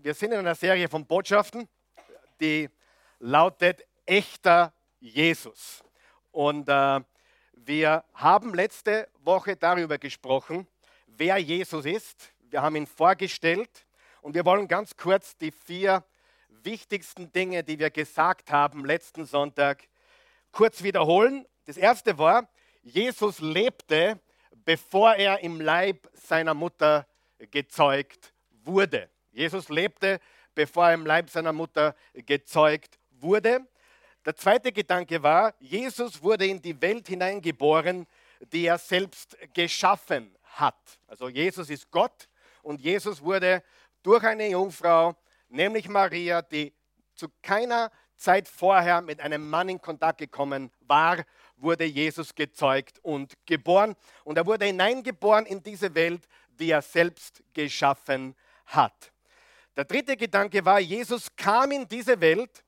Wir sind in einer Serie von Botschaften, die lautet Echter Jesus. Und äh, wir haben letzte Woche darüber gesprochen, wer Jesus ist. Wir haben ihn vorgestellt und wir wollen ganz kurz die vier wichtigsten Dinge, die wir gesagt haben letzten Sonntag, kurz wiederholen. Das erste war, Jesus lebte, bevor er im Leib seiner Mutter gezeugt wurde. Jesus lebte, bevor er im Leib seiner Mutter gezeugt wurde. Der zweite Gedanke war, Jesus wurde in die Welt hineingeboren, die er selbst geschaffen hat. Also Jesus ist Gott und Jesus wurde durch eine Jungfrau, nämlich Maria, die zu keiner Zeit vorher mit einem Mann in Kontakt gekommen war, wurde Jesus gezeugt und geboren. Und er wurde hineingeboren in diese Welt, die er selbst geschaffen hat. Der dritte Gedanke war, Jesus kam in diese Welt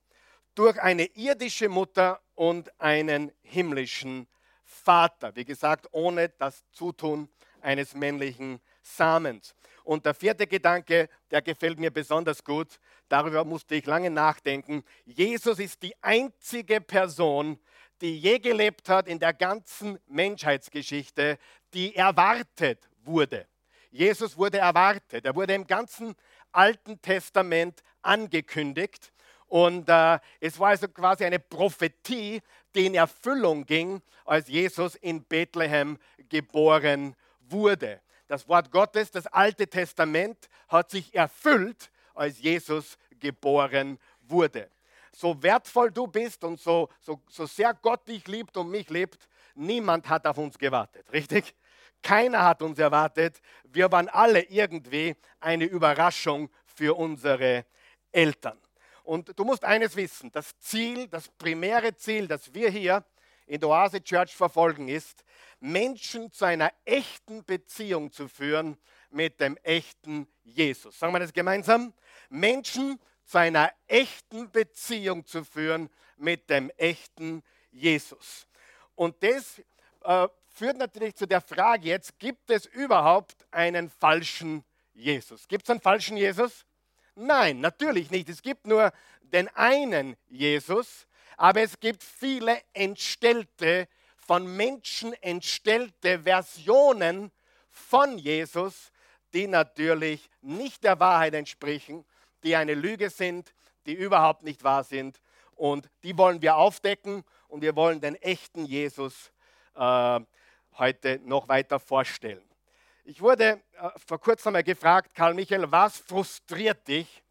durch eine irdische Mutter und einen himmlischen Vater. Wie gesagt, ohne das Zutun eines männlichen Samens. Und der vierte Gedanke, der gefällt mir besonders gut, darüber musste ich lange nachdenken. Jesus ist die einzige Person, die je gelebt hat in der ganzen Menschheitsgeschichte, die erwartet wurde. Jesus wurde erwartet. Er wurde im ganzen Alten Testament angekündigt. Und äh, es war also quasi eine Prophetie, die in Erfüllung ging, als Jesus in Bethlehem geboren wurde. Das Wort Gottes, das Alte Testament, hat sich erfüllt, als Jesus geboren wurde. So wertvoll du bist und so, so, so sehr Gott dich liebt und mich liebt, niemand hat auf uns gewartet, richtig? Keiner hat uns erwartet. Wir waren alle irgendwie eine Überraschung für unsere Eltern. Und du musst eines wissen, das Ziel, das primäre Ziel, das wir hier in der Oase Church verfolgen, ist, Menschen zu einer echten Beziehung zu führen mit dem echten Jesus. Sagen wir das gemeinsam? Menschen zu einer echten Beziehung zu führen mit dem echten Jesus. Und das äh, führt natürlich zu der Frage jetzt, gibt es überhaupt einen falschen Jesus? Gibt es einen falschen Jesus? Nein, natürlich nicht. Es gibt nur den einen Jesus, aber es gibt viele entstellte, von Menschen entstellte Versionen von Jesus, die natürlich nicht der Wahrheit entsprechen, die eine Lüge sind, die überhaupt nicht wahr sind. Und die wollen wir aufdecken und wir wollen den echten Jesus äh, heute noch weiter vorstellen. Ich wurde äh, vor kurzem einmal gefragt, Karl Michael, was frustriert dich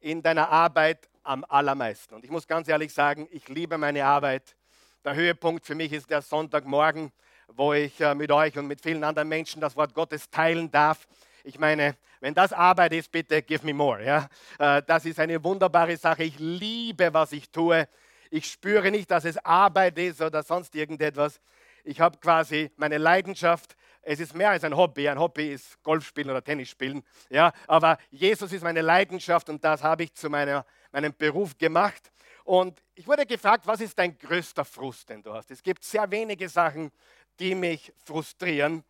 in deiner Arbeit am allermeisten? Und ich muss ganz ehrlich sagen, ich liebe meine Arbeit. Der Höhepunkt für mich ist der Sonntagmorgen, wo ich äh, mit euch und mit vielen anderen Menschen das Wort Gottes teilen darf. Ich meine, wenn das Arbeit ist, bitte give me more. Ja? Äh, das ist eine wunderbare Sache. Ich liebe, was ich tue. Ich spüre nicht, dass es Arbeit ist oder sonst irgendetwas ich habe quasi meine Leidenschaft. Es ist mehr als ein Hobby. Ein Hobby ist Golf spielen oder Tennis spielen. Ja, aber Jesus ist meine Leidenschaft und das habe ich zu meiner, meinem Beruf gemacht. Und ich wurde gefragt, was ist dein größter Frust, den du hast? Es gibt sehr wenige Sachen, die mich frustrieren.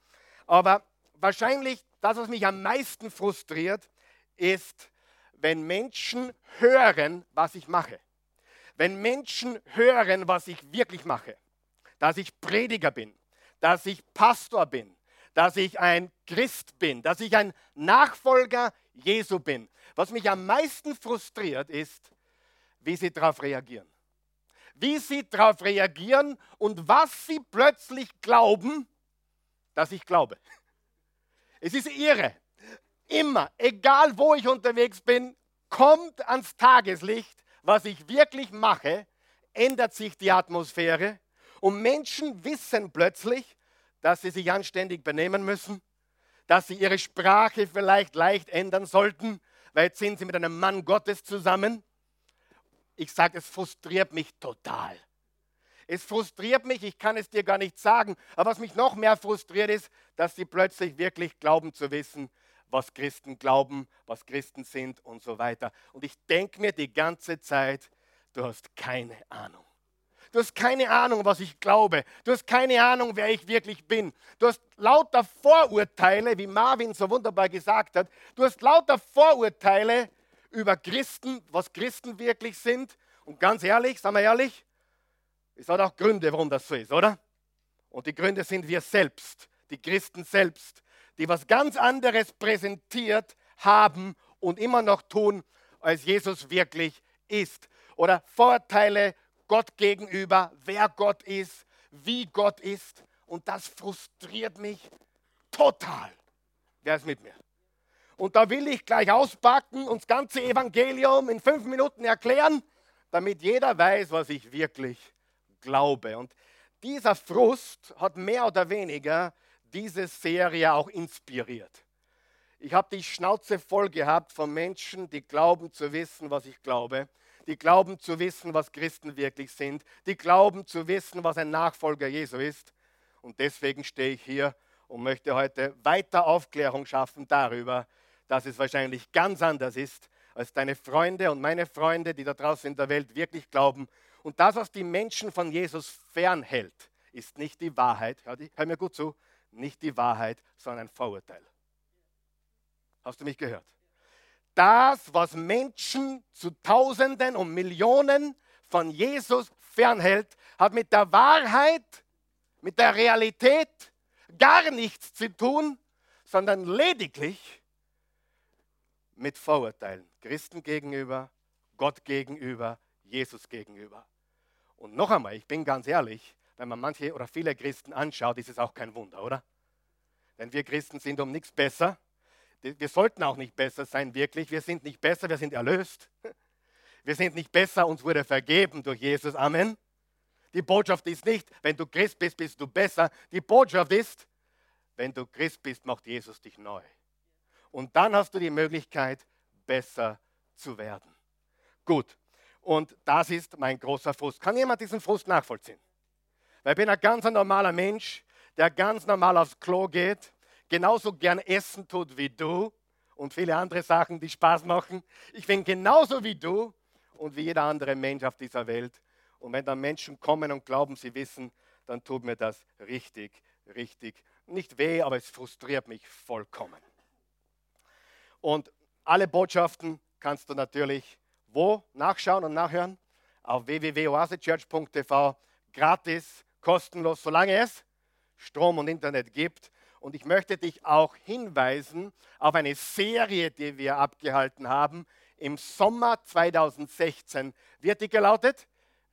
Aber wahrscheinlich das, was mich am meisten frustriert, ist, wenn Menschen hören, was ich mache. Wenn Menschen hören, was ich wirklich mache dass ich Prediger bin, dass ich Pastor bin, dass ich ein Christ bin, dass ich ein Nachfolger Jesu bin. Was mich am meisten frustriert ist, wie sie darauf reagieren. Wie sie darauf reagieren und was sie plötzlich glauben, dass ich glaube. Es ist irre. Immer, egal wo ich unterwegs bin, kommt ans Tageslicht, was ich wirklich mache, ändert sich die Atmosphäre und Menschen wissen plötzlich, dass sie sich anständig benehmen müssen, dass sie ihre Sprache vielleicht leicht ändern sollten, weil jetzt sind sie mit einem Mann Gottes zusammen. Ich sage, es frustriert mich total. Es frustriert mich, ich kann es dir gar nicht sagen. Aber was mich noch mehr frustriert ist, dass sie plötzlich wirklich glauben zu wissen, was Christen glauben, was Christen sind und so weiter. Und ich denke mir die ganze Zeit, du hast keine Ahnung. Du hast keine Ahnung, was ich glaube. Du hast keine Ahnung, wer ich wirklich bin. Du hast lauter Vorurteile, wie Marvin so wunderbar gesagt hat. Du hast lauter Vorurteile über Christen, was Christen wirklich sind. Und ganz ehrlich, sagen wir ehrlich, es hat auch Gründe, warum das so ist, oder? Und die Gründe sind wir selbst, die Christen selbst, die was ganz anderes präsentiert haben und immer noch tun, als Jesus wirklich ist. Oder Vorteile Gott gegenüber, wer Gott ist, wie Gott ist. Und das frustriert mich total. Wer ist mit mir? Und da will ich gleich auspacken und das ganze Evangelium in fünf Minuten erklären, damit jeder weiß, was ich wirklich glaube. Und dieser Frust hat mehr oder weniger diese Serie auch inspiriert. Ich habe die Schnauze voll gehabt von Menschen, die glauben zu wissen, was ich glaube, die glauben zu wissen, was Christen wirklich sind, die glauben zu wissen, was ein Nachfolger Jesu ist. Und deswegen stehe ich hier und möchte heute weiter Aufklärung schaffen darüber, dass es wahrscheinlich ganz anders ist, als deine Freunde und meine Freunde, die da draußen in der Welt wirklich glauben. Und das, was die Menschen von Jesus fernhält, ist nicht die Wahrheit. Hör, hör mir gut zu, nicht die Wahrheit, sondern ein Vorurteil. Hast du mich gehört? Das, was Menschen zu Tausenden und Millionen von Jesus fernhält, hat mit der Wahrheit, mit der Realität gar nichts zu tun, sondern lediglich mit Vorurteilen. Christen gegenüber, Gott gegenüber, Jesus gegenüber. Und noch einmal, ich bin ganz ehrlich, wenn man manche oder viele Christen anschaut, ist es auch kein Wunder, oder? Denn wir Christen sind um nichts besser. Wir sollten auch nicht besser sein, wirklich. Wir sind nicht besser, wir sind erlöst. Wir sind nicht besser, uns wurde vergeben durch Jesus. Amen. Die Botschaft ist nicht, wenn du Christ bist, bist du besser. Die Botschaft ist, wenn du Christ bist, macht Jesus dich neu. Und dann hast du die Möglichkeit, besser zu werden. Gut, und das ist mein großer Frust. Kann jemand diesen Frust nachvollziehen? Weil ich bin ein ganz normaler Mensch, der ganz normal aufs Klo geht, genauso gern essen tut wie du und viele andere Sachen, die Spaß machen. Ich bin genauso wie du und wie jeder andere Mensch auf dieser Welt. Und wenn dann Menschen kommen und glauben, sie wissen, dann tut mir das richtig, richtig nicht weh, aber es frustriert mich vollkommen. Und alle Botschaften kannst du natürlich wo nachschauen und nachhören? Auf www.oasechurch.tv, gratis, kostenlos, solange es Strom und Internet gibt. Und ich möchte dich auch hinweisen auf eine Serie, die wir abgehalten haben. Im Sommer 2016 wird die gelautet,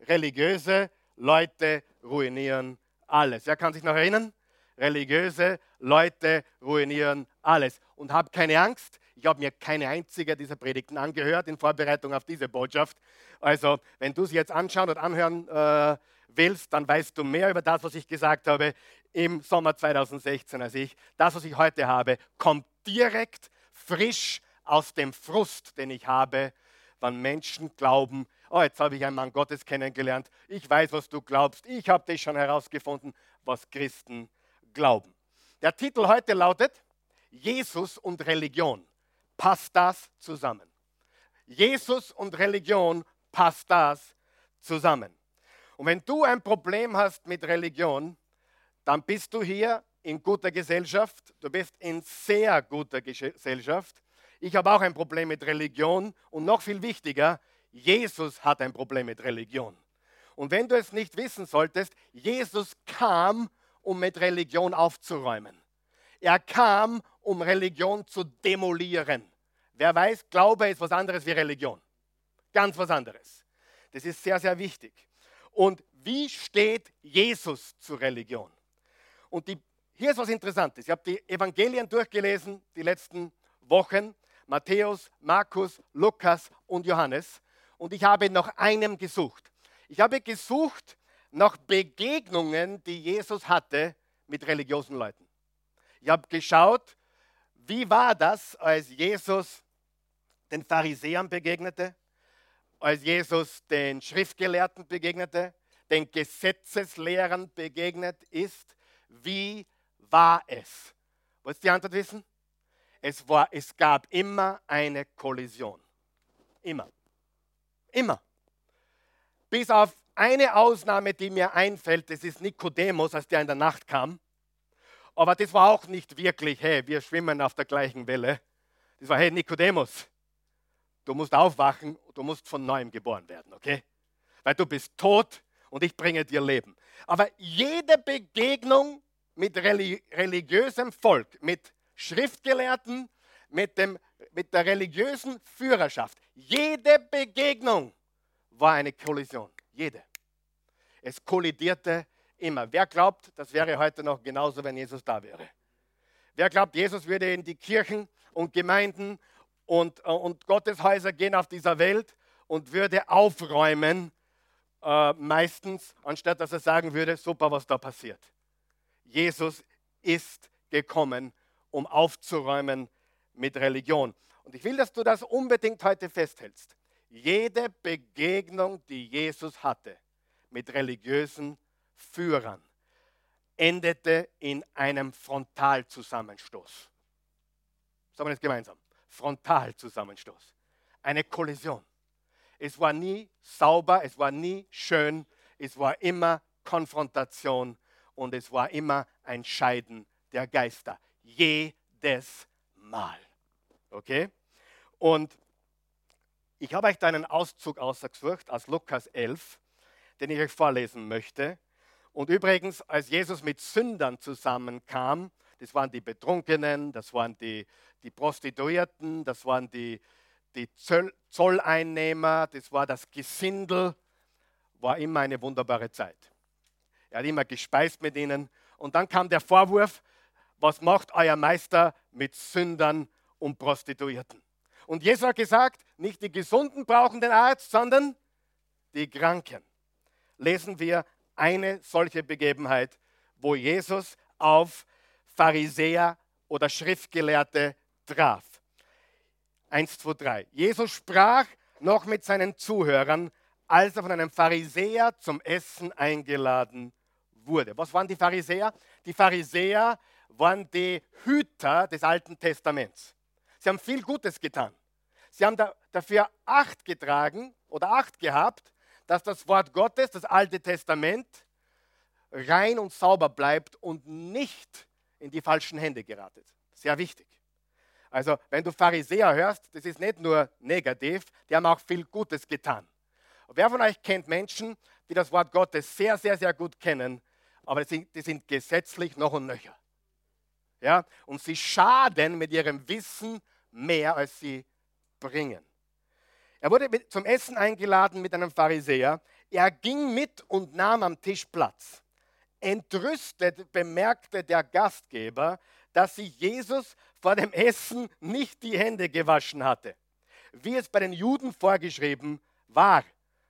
religiöse Leute ruinieren alles. Wer kann sich noch erinnern? Religiöse Leute ruinieren alles. Und hab keine Angst, ich habe mir keine einzige dieser Predigten angehört in Vorbereitung auf diese Botschaft. Also, wenn du sie jetzt anschauen und anhören äh, willst, dann weißt du mehr über das, was ich gesagt habe im Sommer 2016 als ich. Das, was ich heute habe, kommt direkt frisch aus dem Frust, den ich habe, wenn Menschen glauben, oh, jetzt habe ich einen Mann Gottes kennengelernt, ich weiß, was du glaubst, ich habe dich schon herausgefunden, was Christen glauben. Der Titel heute lautet Jesus und Religion passt das zusammen. Jesus und Religion passt das zusammen. Und wenn du ein Problem hast mit Religion, dann bist du hier in guter Gesellschaft. Du bist in sehr guter Gesellschaft. Ich habe auch ein Problem mit Religion und noch viel wichtiger, Jesus hat ein Problem mit Religion. Und wenn du es nicht wissen solltest, Jesus kam, um mit Religion aufzuräumen. Er kam, um Religion zu demolieren. Wer weiß, Glaube ist was anderes wie Religion. Ganz was anderes. Das ist sehr, sehr wichtig. Und wie steht Jesus zur Religion? Und die, hier ist was Interessantes. Ich habe die Evangelien durchgelesen, die letzten Wochen. Matthäus, Markus, Lukas und Johannes. Und ich habe nach einem gesucht. Ich habe gesucht nach Begegnungen, die Jesus hatte mit religiösen Leuten. Ich habe geschaut, wie war das, als Jesus den Pharisäern begegnete, als Jesus den Schriftgelehrten begegnete, den Gesetzeslehrern begegnet ist. Wie war es? Wolltest du die Antwort wissen? Es, war, es gab immer eine Kollision. Immer. Immer. Bis auf eine Ausnahme, die mir einfällt, das ist Nikodemus, als der in der Nacht kam. Aber das war auch nicht wirklich, hey, wir schwimmen auf der gleichen Welle. Das war, hey, Nikodemus, du musst aufwachen, du musst von neuem geboren werden, okay? Weil du bist tot und ich bringe dir Leben. Aber jede Begegnung mit religiösem Volk, mit Schriftgelehrten, mit, dem, mit der religiösen Führerschaft, jede Begegnung war eine Kollision. Jede. Es kollidierte immer. Wer glaubt, das wäre heute noch genauso, wenn Jesus da wäre? Wer glaubt, Jesus würde in die Kirchen und Gemeinden und, äh, und Gotteshäuser gehen auf dieser Welt und würde aufräumen, äh, meistens, anstatt dass er sagen würde, super, was da passiert. Jesus ist gekommen, um aufzuräumen mit Religion. Und ich will, dass du das unbedingt heute festhältst. Jede Begegnung, die Jesus hatte mit religiösen Führern, endete in einem Frontalzusammenstoß. Sagen wir das gemeinsam. Frontalzusammenstoß. Eine Kollision. Es war nie sauber, es war nie schön, es war immer Konfrontation und es war immer ein Scheiden der Geister. Jedes Mal. Okay? Und ich habe euch da einen Auszug ausgesucht aus Lukas 11, den ich euch vorlesen möchte. Und übrigens, als Jesus mit Sündern zusammenkam, das waren die Betrunkenen, das waren die, die Prostituierten, das waren die, die Zolleinnehmer, das war das Gesindel, war immer eine wunderbare Zeit. Er hat immer gespeist mit ihnen. Und dann kam der Vorwurf, was macht euer Meister mit Sündern und Prostituierten? Und Jesus hat gesagt, nicht die Gesunden brauchen den Arzt, sondern die Kranken. Lesen wir eine solche Begebenheit, wo Jesus auf Pharisäer oder Schriftgelehrte traf. 1, 2, 3. Jesus sprach noch mit seinen Zuhörern, als er von einem Pharisäer zum Essen eingeladen wurde. Was waren die Pharisäer? Die Pharisäer waren die Hüter des Alten Testaments. Sie haben viel Gutes getan. Sie haben da, dafür Acht getragen oder Acht gehabt, dass das Wort Gottes, das Alte Testament, rein und sauber bleibt und nicht in die falschen Hände geratet. Sehr wichtig. Also, wenn du Pharisäer hörst, das ist nicht nur negativ, die haben auch viel Gutes getan. Wer von euch kennt Menschen, die das Wort Gottes sehr, sehr, sehr gut kennen, aber die sind, gesetzlich noch und nöcher. Ja? Und sie schaden mit ihrem Wissen mehr, als sie bringen. Er wurde zum Essen eingeladen mit einem Pharisäer. Er ging mit und nahm am Tisch Platz. Entrüstet bemerkte der Gastgeber, dass sich Jesus vor dem Essen nicht die Hände gewaschen hatte, wie es bei den Juden vorgeschrieben war.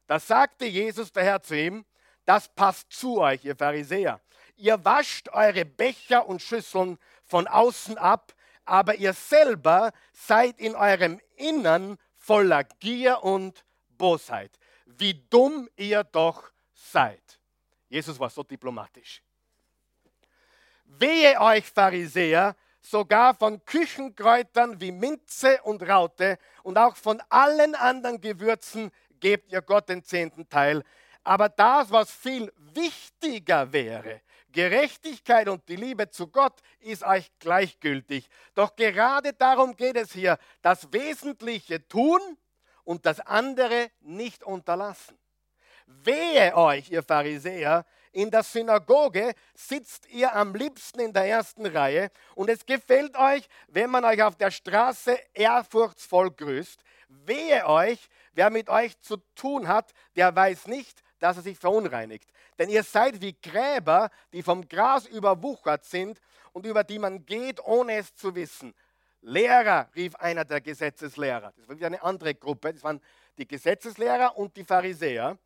Da sagte Jesus daher zu ihm, das passt zu euch, ihr Pharisäer. Ihr wascht eure Becher und Schüsseln von außen ab, aber ihr selber seid in eurem Innern voller Gier und Bosheit. Wie dumm ihr doch seid. Jesus war so diplomatisch. Wehe euch, Pharisäer, sogar von Küchenkräutern wie Minze und Raute und auch von allen anderen Gewürzen gebt ihr Gott den zehnten Teil. Aber das, was viel wichtiger wäre, Gerechtigkeit und die Liebe zu Gott ist euch gleichgültig. Doch gerade darum geht es hier, das Wesentliche tun und das andere nicht unterlassen. Wehe euch, ihr Pharisäer, in der Synagoge sitzt ihr am liebsten in der ersten Reihe und es gefällt euch, wenn man euch auf der Straße ehrfurchtsvoll grüßt. Wehe euch, wer mit euch zu tun hat, der weiß nicht, dass er sich verunreinigt. Denn ihr seid wie Gräber, die vom Gras überwuchert sind und über die man geht, ohne es zu wissen. Lehrer, rief einer der Gesetzeslehrer. Das war wieder eine andere Gruppe. Das waren die Gesetzeslehrer und die Pharisäer.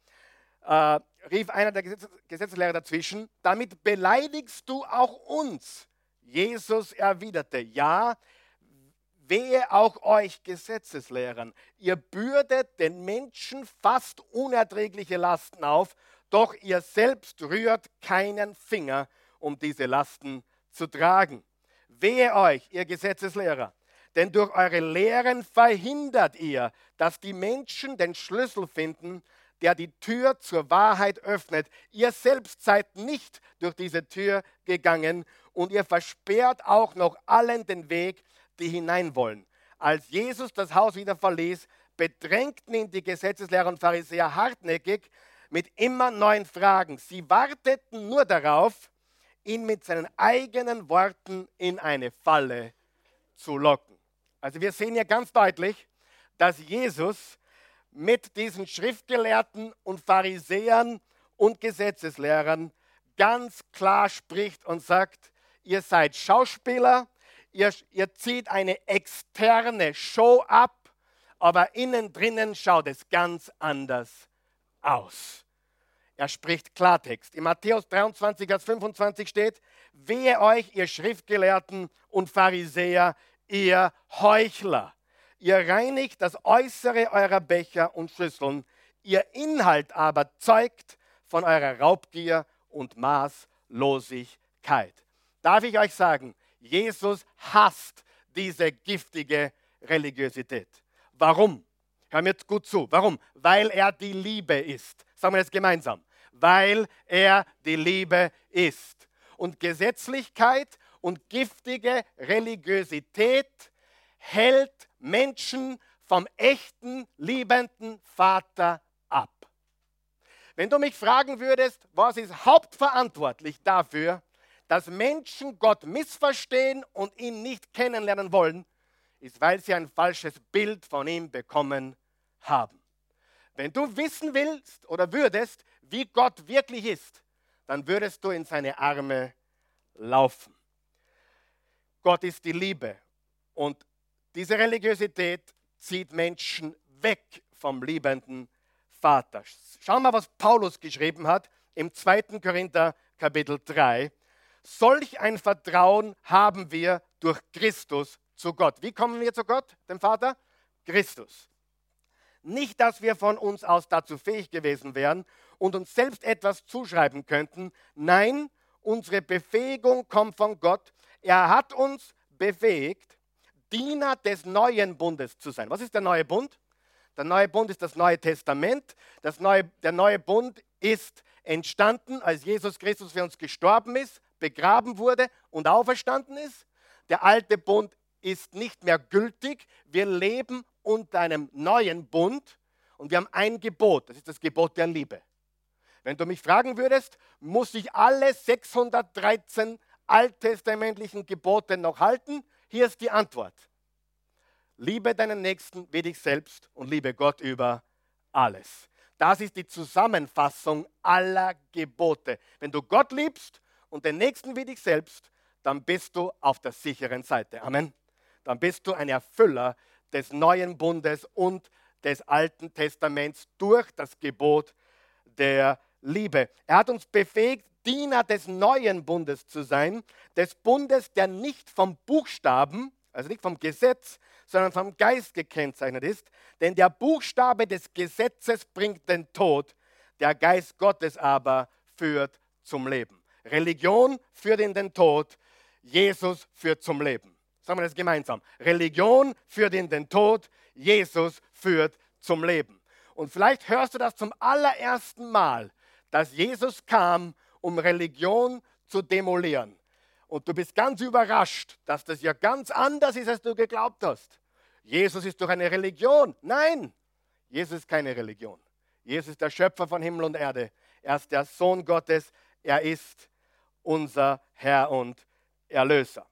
Äh, rief einer der Gesetz Gesetzeslehrer dazwischen. Damit beleidigst du auch uns. Jesus erwiderte, ja, wehe auch euch Gesetzeslehrern. Ihr bürdet den Menschen fast unerträgliche Lasten auf doch ihr selbst rührt keinen Finger, um diese Lasten zu tragen. Wehe euch, ihr Gesetzeslehrer, denn durch eure Lehren verhindert ihr, dass die Menschen den Schlüssel finden, der die Tür zur Wahrheit öffnet. Ihr selbst seid nicht durch diese Tür gegangen und ihr versperrt auch noch allen den Weg, die hinein wollen. Als Jesus das Haus wieder verließ, bedrängten ihn die Gesetzeslehrer und Pharisäer hartnäckig mit immer neuen Fragen. Sie warteten nur darauf, ihn mit seinen eigenen Worten in eine Falle zu locken. Also wir sehen hier ganz deutlich, dass Jesus mit diesen Schriftgelehrten und Pharisäern und Gesetzeslehrern ganz klar spricht und sagt, ihr seid Schauspieler, ihr, ihr zieht eine externe Show ab, aber innen drinnen schaut es ganz anders aus. Er spricht Klartext. In Matthäus 23, Vers 25 steht, wehe euch, ihr Schriftgelehrten und Pharisäer, ihr Heuchler. Ihr reinigt das Äußere eurer Becher und Schüsseln, ihr Inhalt aber zeugt von eurer Raubgier und Maßlosigkeit. Darf ich euch sagen, Jesus hasst diese giftige Religiosität. Warum? Hör mir jetzt gut zu. Warum? Weil er die Liebe ist. Sagen wir das gemeinsam. Weil er die Liebe ist. Und Gesetzlichkeit und giftige Religiosität hält Menschen vom echten, liebenden Vater ab. Wenn du mich fragen würdest, was ist hauptverantwortlich dafür, dass Menschen Gott missverstehen und ihn nicht kennenlernen wollen, ist, weil sie ein falsches Bild von ihm bekommen haben. Wenn du wissen willst oder würdest, wie Gott wirklich ist, dann würdest du in seine Arme laufen. Gott ist die Liebe und diese Religiosität zieht Menschen weg vom liebenden Vater. Schau mal, was Paulus geschrieben hat im 2. Korinther Kapitel 3. Solch ein Vertrauen haben wir durch Christus zu Gott. Wie kommen wir zu Gott, dem Vater? Christus. Nicht, dass wir von uns aus dazu fähig gewesen wären und uns selbst etwas zuschreiben könnten. Nein, unsere Befähigung kommt von Gott. Er hat uns befähigt, Diener des neuen Bundes zu sein. Was ist der neue Bund? Der neue Bund ist das Neue Testament. Das neue, der neue Bund ist entstanden, als Jesus Christus für uns gestorben ist, begraben wurde und auferstanden ist. Der alte Bund ist nicht mehr gültig. Wir leben unter einem neuen Bund und wir haben ein Gebot, das ist das Gebot der Liebe. Wenn du mich fragen würdest, muss ich alle 613 alttestamentlichen Gebote noch halten? Hier ist die Antwort. Liebe deinen Nächsten wie dich selbst und liebe Gott über alles. Das ist die Zusammenfassung aller Gebote. Wenn du Gott liebst und den Nächsten wie dich selbst, dann bist du auf der sicheren Seite. Amen dann bist du ein Erfüller des neuen Bundes und des Alten Testaments durch das Gebot der Liebe. Er hat uns befähigt, Diener des neuen Bundes zu sein, des Bundes, der nicht vom Buchstaben, also nicht vom Gesetz, sondern vom Geist gekennzeichnet ist. Denn der Buchstabe des Gesetzes bringt den Tod, der Geist Gottes aber führt zum Leben. Religion führt in den Tod, Jesus führt zum Leben. Sagen wir das gemeinsam. Religion führt in den Tod, Jesus führt zum Leben. Und vielleicht hörst du das zum allerersten Mal, dass Jesus kam, um Religion zu demolieren. Und du bist ganz überrascht, dass das ja ganz anders ist, als du geglaubt hast. Jesus ist doch eine Religion. Nein, Jesus ist keine Religion. Jesus ist der Schöpfer von Himmel und Erde. Er ist der Sohn Gottes. Er ist unser Herr und Erlöser.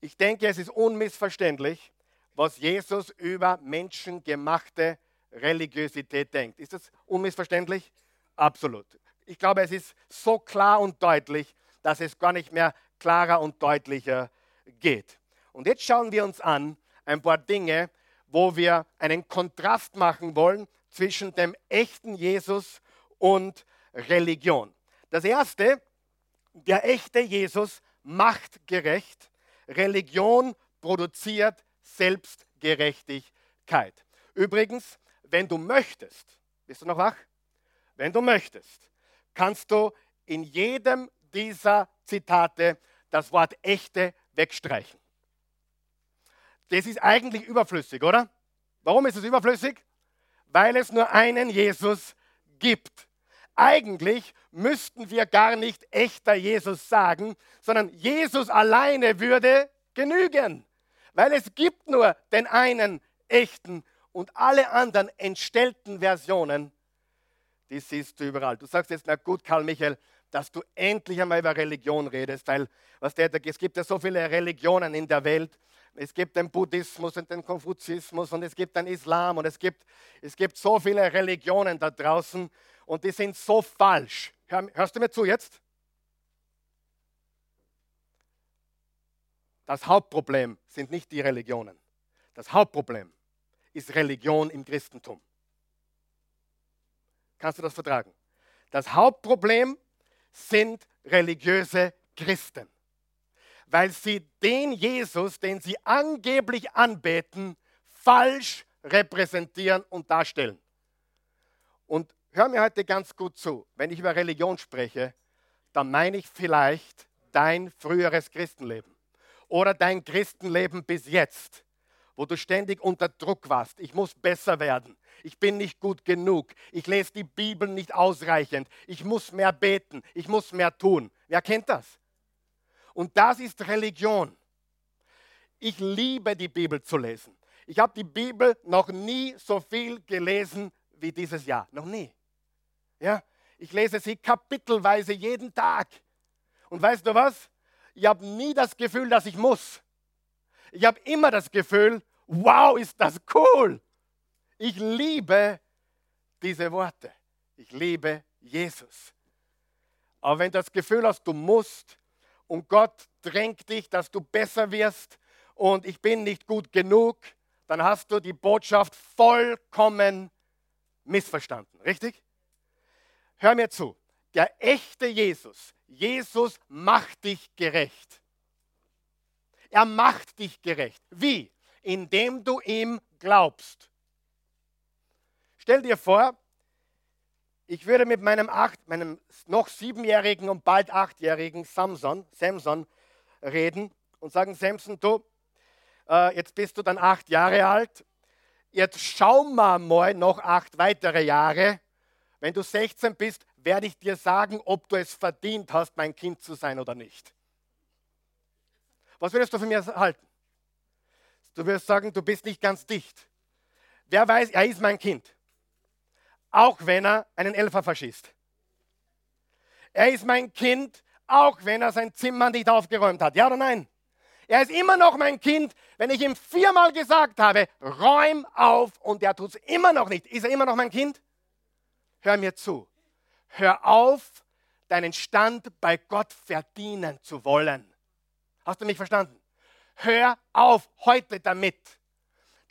Ich denke, es ist unmissverständlich, was Jesus über menschengemachte Religiosität denkt. Ist das unmissverständlich? Absolut. Ich glaube, es ist so klar und deutlich, dass es gar nicht mehr klarer und deutlicher geht. Und jetzt schauen wir uns an ein paar Dinge, wo wir einen Kontrast machen wollen zwischen dem echten Jesus und Religion. Das erste, der echte Jesus macht gerecht Religion produziert Selbstgerechtigkeit. Übrigens, wenn du möchtest, bist du noch wach? Wenn du möchtest, kannst du in jedem dieser Zitate das Wort echte wegstreichen. Das ist eigentlich überflüssig, oder? Warum ist es überflüssig? Weil es nur einen Jesus gibt. Eigentlich müssten wir gar nicht echter Jesus sagen, sondern Jesus alleine würde genügen, weil es gibt nur den einen echten Und alle anderen entstellten Versionen, die siehst du überall. Du sagst jetzt, na gut, Karl Michael, dass du endlich einmal über Religion redest, weil was der, es gibt ja so viele Religionen in der Welt. Es gibt den Buddhismus und den Konfuzismus und es gibt den Islam und es gibt, es gibt so viele Religionen da draußen und die sind so falsch. Hör, hörst du mir zu jetzt? Das Hauptproblem sind nicht die Religionen. Das Hauptproblem ist Religion im Christentum. Kannst du das vertragen? Das Hauptproblem sind religiöse Christen, weil sie den Jesus, den sie angeblich anbeten, falsch repräsentieren und darstellen. Und hör mir heute ganz gut zu, wenn ich über Religion spreche, dann meine ich vielleicht dein früheres Christenleben oder dein Christenleben bis jetzt, wo du ständig unter Druck warst. Ich muss besser werden ich bin nicht gut genug, ich lese die Bibel nicht ausreichend, ich muss mehr beten, ich muss mehr tun. Wer kennt das? Und das ist Religion. Ich liebe die Bibel zu lesen. Ich habe die Bibel noch nie so viel gelesen wie dieses Jahr. Noch nie. Ja? Ich lese sie kapitelweise jeden Tag. Und weißt du was? Ich habe nie das Gefühl, dass ich muss. Ich habe immer das Gefühl, wow, ist das cool. Ich liebe diese Worte. Ich liebe Jesus. Aber wenn du das Gefühl hast, du musst und Gott drängt dich, dass du besser wirst und ich bin nicht gut genug, dann hast du die Botschaft vollkommen missverstanden. Richtig? Hör mir zu. Der echte Jesus, Jesus macht dich gerecht. Er macht dich gerecht. Wie? Indem du ihm glaubst. Stell dir vor, ich würde mit meinem, acht, meinem noch siebenjährigen und bald achtjährigen Samson, Samson reden und sagen, Samson, du, äh, jetzt bist du dann acht Jahre alt, jetzt schauen wir mal noch acht weitere Jahre. Wenn du 16 bist, werde ich dir sagen, ob du es verdient hast, mein Kind zu sein oder nicht. Was würdest du von mir halten? Du wirst sagen, du bist nicht ganz dicht. Wer weiß, er ist mein Kind auch wenn er einen Elfer verschießt. Er ist mein Kind, auch wenn er sein Zimmer nicht aufgeräumt hat. Ja oder nein? Er ist immer noch mein Kind, wenn ich ihm viermal gesagt habe, räum auf und er tut es immer noch nicht. Ist er immer noch mein Kind? Hör mir zu. Hör auf, deinen Stand bei Gott verdienen zu wollen. Hast du mich verstanden? Hör auf heute damit.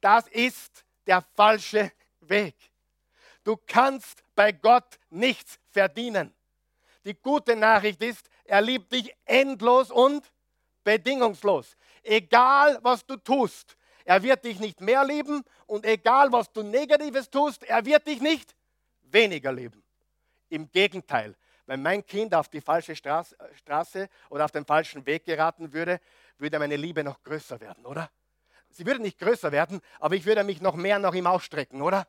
Das ist der falsche Weg. Du kannst bei Gott nichts verdienen. Die gute Nachricht ist, er liebt dich endlos und bedingungslos. Egal was du tust, er wird dich nicht mehr lieben und egal was du Negatives tust, er wird dich nicht weniger lieben. Im Gegenteil, wenn mein Kind auf die falsche Straße oder auf den falschen Weg geraten würde, würde meine Liebe noch größer werden, oder? Sie würde nicht größer werden, aber ich würde mich noch mehr nach ihm ausstrecken, oder?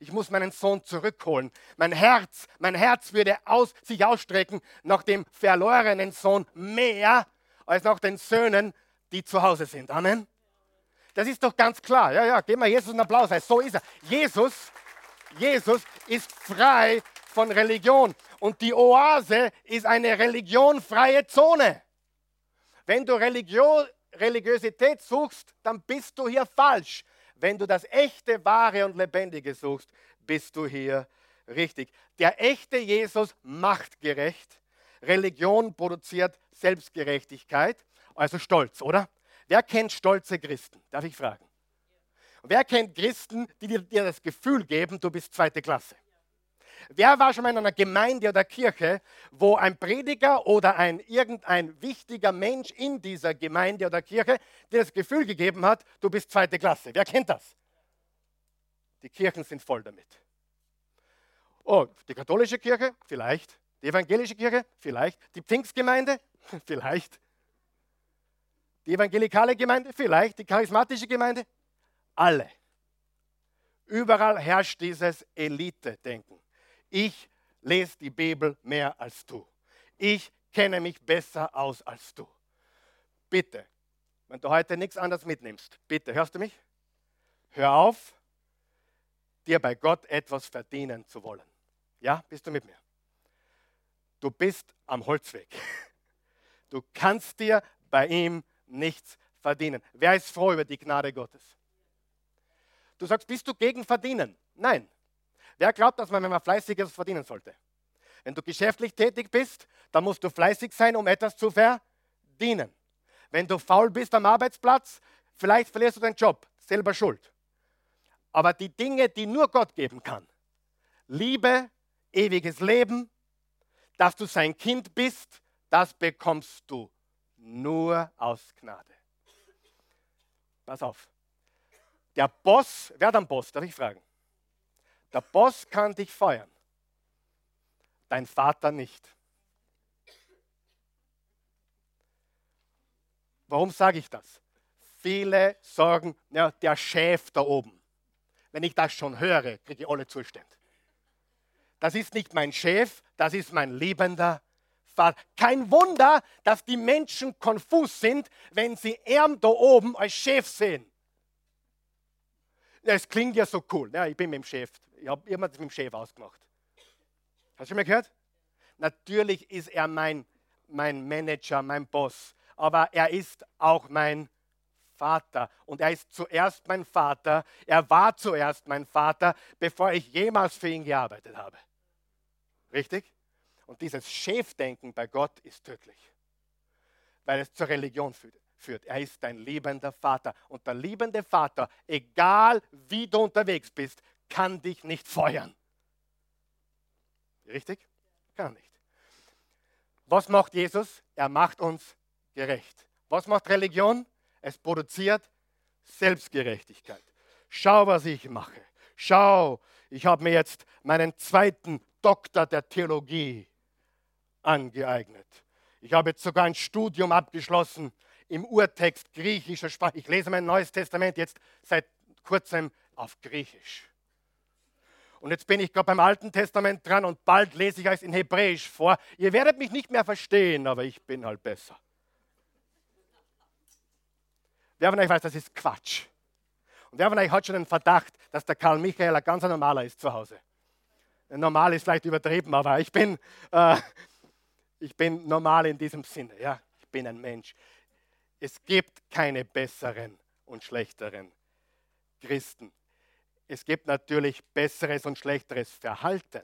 Ich muss meinen Sohn zurückholen. Mein Herz, mein Herz würde aus, sich ausstrecken nach dem verlorenen Sohn mehr als nach den Söhnen, die zu Hause sind. Amen. Das ist doch ganz klar. Ja, ja, geben wir Jesus einen Applaus. So ist er. Jesus, Jesus ist frei von Religion. Und die Oase ist eine religionfreie Zone. Wenn du Religio Religiosität suchst, dann bist du hier falsch. Wenn du das echte, wahre und lebendige suchst, bist du hier richtig. Der echte Jesus macht gerecht. Religion produziert Selbstgerechtigkeit, also Stolz, oder? Wer kennt stolze Christen? Darf ich fragen? Wer kennt Christen, die dir das Gefühl geben, du bist zweite Klasse? Wer war schon mal in einer Gemeinde oder Kirche, wo ein Prediger oder ein irgendein wichtiger Mensch in dieser Gemeinde oder Kirche dir das Gefühl gegeben hat, du bist zweite Klasse? Wer kennt das? Die Kirchen sind voll damit. Oh, die katholische Kirche? Vielleicht. Die evangelische Kirche? Vielleicht. Die Pfingstgemeinde? Vielleicht. Die evangelikale Gemeinde? Vielleicht. Die charismatische Gemeinde? Alle. Überall herrscht dieses Elite-Denken. Ich lese die Bibel mehr als du. Ich kenne mich besser aus als du. Bitte, wenn du heute nichts anderes mitnimmst, bitte, hörst du mich? Hör auf, dir bei Gott etwas verdienen zu wollen. Ja, bist du mit mir? Du bist am Holzweg. Du kannst dir bei ihm nichts verdienen. Wer ist froh über die Gnade Gottes? Du sagst, bist du gegen Verdienen? Nein. Wer glaubt, dass man, wenn man fleißig ist, verdienen sollte? Wenn du geschäftlich tätig bist, dann musst du fleißig sein, um etwas zu verdienen. Wenn du faul bist am Arbeitsplatz, vielleicht verlierst du deinen Job, selber schuld. Aber die Dinge, die nur Gott geben kann, Liebe, ewiges Leben, dass du sein Kind bist, das bekommst du nur aus Gnade. Pass auf. Der Boss, wer einen Boss? Darf ich fragen? Der Boss kann dich feuern, dein Vater nicht. Warum sage ich das? Viele sagen, ja, der Chef da oben. Wenn ich das schon höre, kriege ich alle Zustände. Das ist nicht mein Chef, das ist mein liebender Vater. Kein Wunder, dass die Menschen konfus sind, wenn sie ihn da oben als Chef sehen. Es klingt ja so cool. Ja, ich bin mit dem Chef. Ich habe immer mit dem Chef ausgemacht. Hast du schon mal gehört? Natürlich ist er mein, mein Manager, mein Boss aber er ist auch mein Vater. Und er ist zuerst mein Vater. Er war zuerst mein Vater, bevor ich jemals für ihn gearbeitet habe. Richtig? Und dieses Schäfdenken bei Gott ist tödlich, weil es zur Religion führt. Er ist dein liebender Vater. Und der liebende Vater, egal wie du unterwegs bist, kann dich nicht feuern. Richtig? Kann nicht. Was macht Jesus? Er macht uns gerecht. Was macht Religion? Es produziert Selbstgerechtigkeit. Schau, was ich mache. Schau, ich habe mir jetzt meinen zweiten Doktor der Theologie angeeignet. Ich habe jetzt sogar ein Studium abgeschlossen im Urtext griechischer Sprache. Ich lese mein Neues Testament jetzt seit kurzem auf Griechisch. Und jetzt bin ich gerade beim Alten Testament dran und bald lese ich es in Hebräisch vor. Ihr werdet mich nicht mehr verstehen, aber ich bin halt besser. Wer von euch weiß, das ist Quatsch. Und wer von euch hat schon den Verdacht, dass der Karl Michael ein ganz normaler ist zu Hause? Normal ist vielleicht übertrieben, aber ich bin, äh, ich bin normal in diesem Sinne. Ja? Ich bin ein Mensch. Es gibt keine besseren und schlechteren Christen. Es gibt natürlich besseres und schlechteres Verhalten.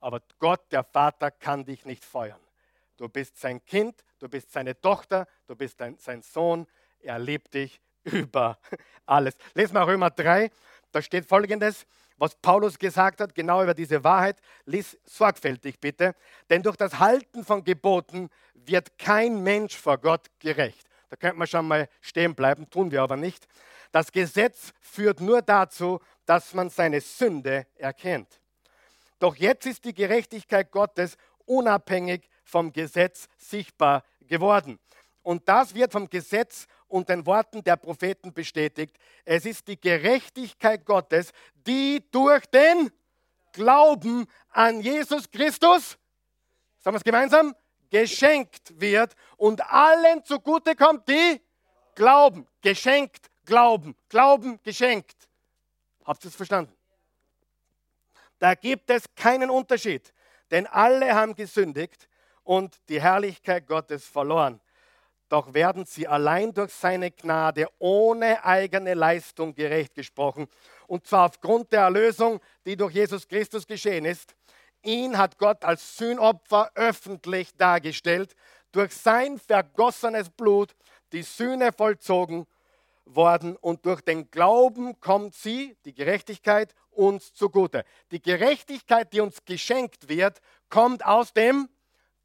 Aber Gott, der Vater, kann dich nicht feuern. Du bist sein Kind, du bist seine Tochter, du bist ein, sein Sohn, er liebt dich über alles. Lesen wir Römer 3, da steht folgendes, was Paulus gesagt hat, genau über diese Wahrheit. Lies sorgfältig bitte. Denn durch das Halten von Geboten wird kein Mensch vor Gott gerecht. Da könnte man schon mal stehen bleiben, tun wir aber nicht. Das Gesetz führt nur dazu, dass man seine Sünde erkennt. Doch jetzt ist die Gerechtigkeit Gottes unabhängig vom Gesetz sichtbar geworden. Und das wird vom Gesetz und den Worten der Propheten bestätigt. Es ist die Gerechtigkeit Gottes, die durch den Glauben an Jesus Christus, sagen wir es gemeinsam, geschenkt wird und allen zugute kommt, die glauben. Geschenkt, glauben, glauben, geschenkt. Habt ihr es verstanden? Da gibt es keinen Unterschied, denn alle haben gesündigt und die Herrlichkeit Gottes verloren doch werden sie allein durch seine Gnade ohne eigene Leistung gerecht gesprochen. Und zwar aufgrund der Erlösung, die durch Jesus Christus geschehen ist. Ihn hat Gott als Sühnopfer öffentlich dargestellt, durch sein vergossenes Blut die Sühne vollzogen worden und durch den Glauben kommt sie, die Gerechtigkeit, uns zugute. Die Gerechtigkeit, die uns geschenkt wird, kommt aus dem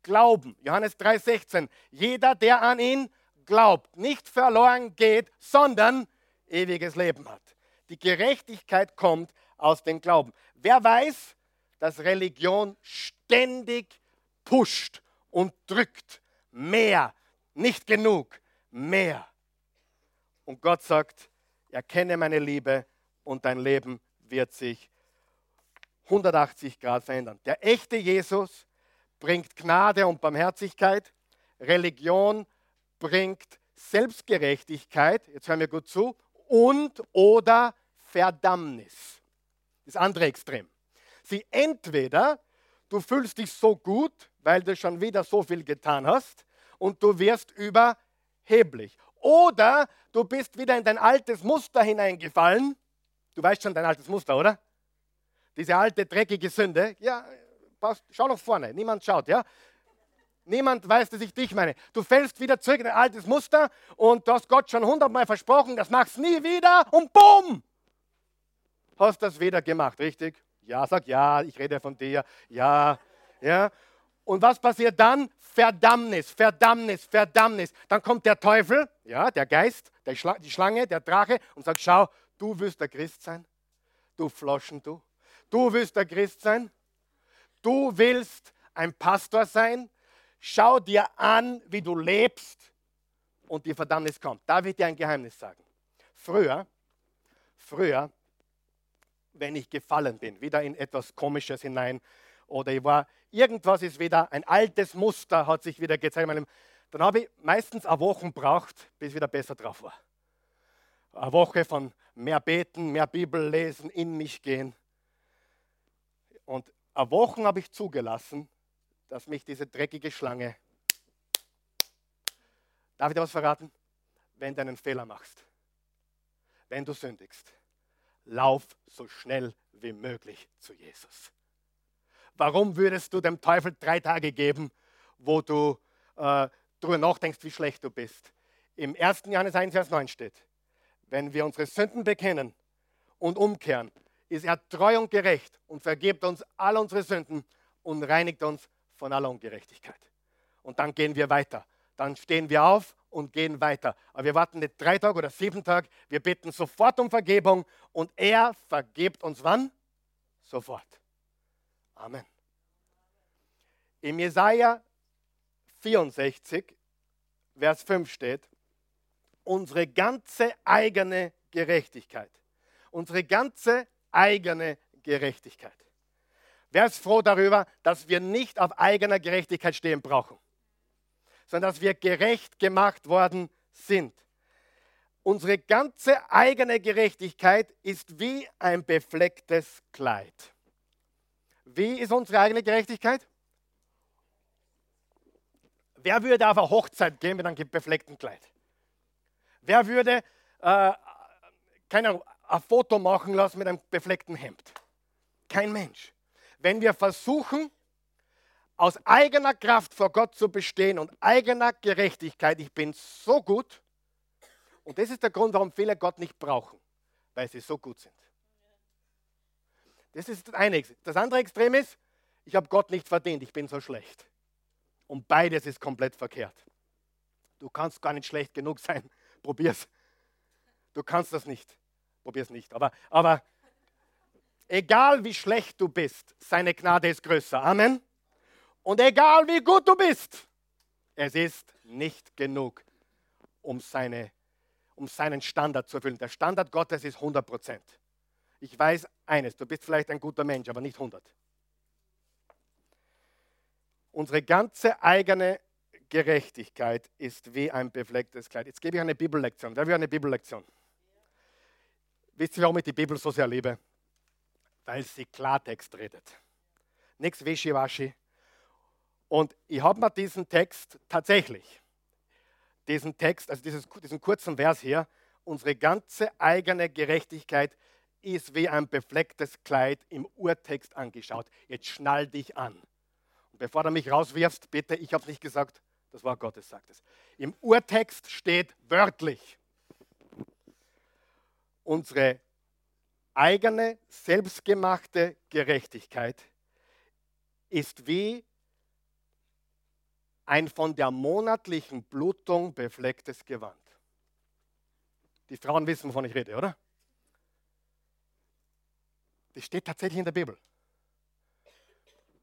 Glauben. Johannes 3:16. Jeder, der an ihn glaubt, nicht verloren geht, sondern ewiges Leben hat. Die Gerechtigkeit kommt aus dem Glauben. Wer weiß, dass Religion ständig pusht und drückt. Mehr, nicht genug, mehr. Und Gott sagt, erkenne meine Liebe und dein Leben wird sich 180 Grad verändern. Der echte Jesus bringt Gnade und Barmherzigkeit. Religion bringt Selbstgerechtigkeit, jetzt hören wir gut zu, und oder Verdammnis. Das andere Extrem. Sie entweder du fühlst dich so gut, weil du schon wieder so viel getan hast und du wirst überheblich. Oder du bist wieder in dein altes Muster hineingefallen. Du weißt schon dein altes Muster, oder? Diese alte, dreckige Sünde. Ja, schau nach vorne. Niemand schaut, ja? Niemand weiß, dass ich dich meine. Du fällst wieder zurück in ein altes Muster und du hast Gott schon hundertmal versprochen, das machst nie wieder und bumm! Hast das wieder gemacht, richtig? Ja, sag ja, ich rede von dir. Ja, ja. Und was passiert dann? Verdammnis, Verdammnis, Verdammnis. Dann kommt der Teufel, ja, der Geist, der Schla die Schlange, der Drache und sagt: Schau, du wirst der Christ sein. Du Floschen, du. Du willst der Christ sein. Du willst ein Pastor sein. Schau dir an, wie du lebst und die Verdammnis kommt. Da wird dir ein Geheimnis sagen. Früher, früher, wenn ich gefallen bin, wieder in etwas Komisches hinein oder ich war, irgendwas ist wieder, ein altes Muster hat sich wieder gezeigt. Dann habe ich meistens eine Woche braucht, bis ich wieder besser drauf war. Eine Woche von mehr beten, mehr Bibel lesen, in mich gehen. Und eine Woche habe ich zugelassen, dass mich diese dreckige Schlange. Darf ich dir was verraten? Wenn du einen Fehler machst, wenn du sündigst, lauf so schnell wie möglich zu Jesus. Warum würdest du dem Teufel drei Tage geben, wo du äh, darüber nachdenkst, wie schlecht du bist? Im 1. Johannes 1, Vers 9 steht, wenn wir unsere Sünden bekennen und umkehren, ist er treu und gerecht und vergibt uns all unsere Sünden und reinigt uns von aller Ungerechtigkeit. Und dann gehen wir weiter. Dann stehen wir auf und gehen weiter. Aber wir warten nicht drei Tage oder sieben Tage. Wir bitten sofort um Vergebung und er vergibt uns wann? Sofort. Amen. Im Jesaja 64, Vers 5 steht, unsere ganze eigene Gerechtigkeit, unsere ganze eigene Gerechtigkeit. Wer ist froh darüber, dass wir nicht auf eigener Gerechtigkeit stehen brauchen, sondern dass wir gerecht gemacht worden sind. Unsere ganze eigene Gerechtigkeit ist wie ein beflecktes Kleid. Wie ist unsere eigene Gerechtigkeit? Wer würde auf eine Hochzeit gehen mit einem befleckten Kleid? Wer würde äh, keine ein Foto machen lassen mit einem befleckten Hemd. Kein Mensch. Wenn wir versuchen, aus eigener Kraft vor Gott zu bestehen und eigener Gerechtigkeit, ich bin so gut, und das ist der Grund, warum viele Gott nicht brauchen, weil sie so gut sind. Das ist das eine. Das andere Extrem ist, ich habe Gott nicht verdient, ich bin so schlecht. Und beides ist komplett verkehrt. Du kannst gar nicht schlecht genug sein. Probier's. Du kannst das nicht. Probier es nicht. Aber, aber egal wie schlecht du bist, seine Gnade ist größer. Amen. Und egal wie gut du bist, es ist nicht genug, um, seine, um seinen Standard zu erfüllen. Der Standard Gottes ist 100 Prozent. Ich weiß eines, du bist vielleicht ein guter Mensch, aber nicht 100. Unsere ganze eigene Gerechtigkeit ist wie ein beflecktes Kleid. Jetzt gebe ich eine Bibellektion. Wer will eine Bibellektion? Wisst ihr, warum ich die Bibel so sehr liebe? Weil sie Klartext redet. Nichts Wischiwaschi. Und ich habe mir diesen Text tatsächlich, diesen Text, also dieses, diesen kurzen Vers hier, unsere ganze eigene Gerechtigkeit ist wie ein beflecktes Kleid im Urtext angeschaut. Jetzt schnall dich an. Und bevor du mich rauswirfst, bitte, ich habe es nicht gesagt, das war Gottes, sagt es. Im Urtext steht wörtlich, unsere eigene, selbstgemachte Gerechtigkeit ist wie ein von der monatlichen Blutung beflecktes Gewand. Die Frauen wissen, wovon ich rede, oder? Das steht tatsächlich in der Bibel.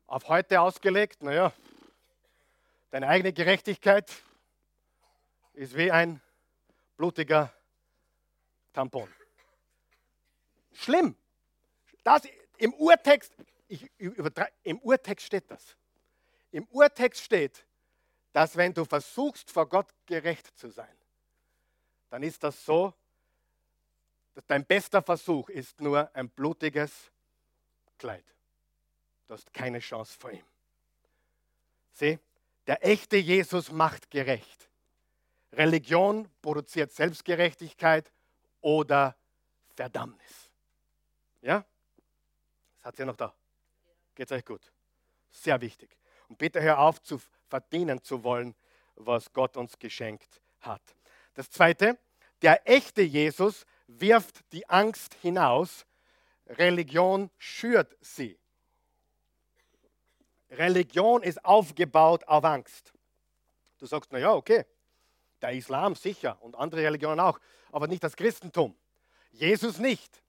Auf heute ausgelegt, naja, deine eigene Gerechtigkeit ist wie ein blutiger Tampon. Schlimm. Das im Urtext, ich im Urtext steht das. Im Urtext steht, dass wenn du versuchst, vor Gott gerecht zu sein, dann ist das so, dass dein bester Versuch ist nur ein blutiges Kleid. Du hast keine Chance vor ihm. Sieh, der echte Jesus macht gerecht. Religion produziert Selbstgerechtigkeit oder Verdammnis. Ja? Sie ja noch da. Geht's euch gut? Sehr wichtig. Und bitte hör auf zu verdienen zu wollen, was Gott uns geschenkt hat. Das zweite, der echte Jesus wirft die Angst hinaus. Religion schürt sie. Religion ist aufgebaut auf Angst. Du sagst, naja, okay, der Islam sicher und andere Religionen auch, aber nicht das Christentum. Jesus nicht.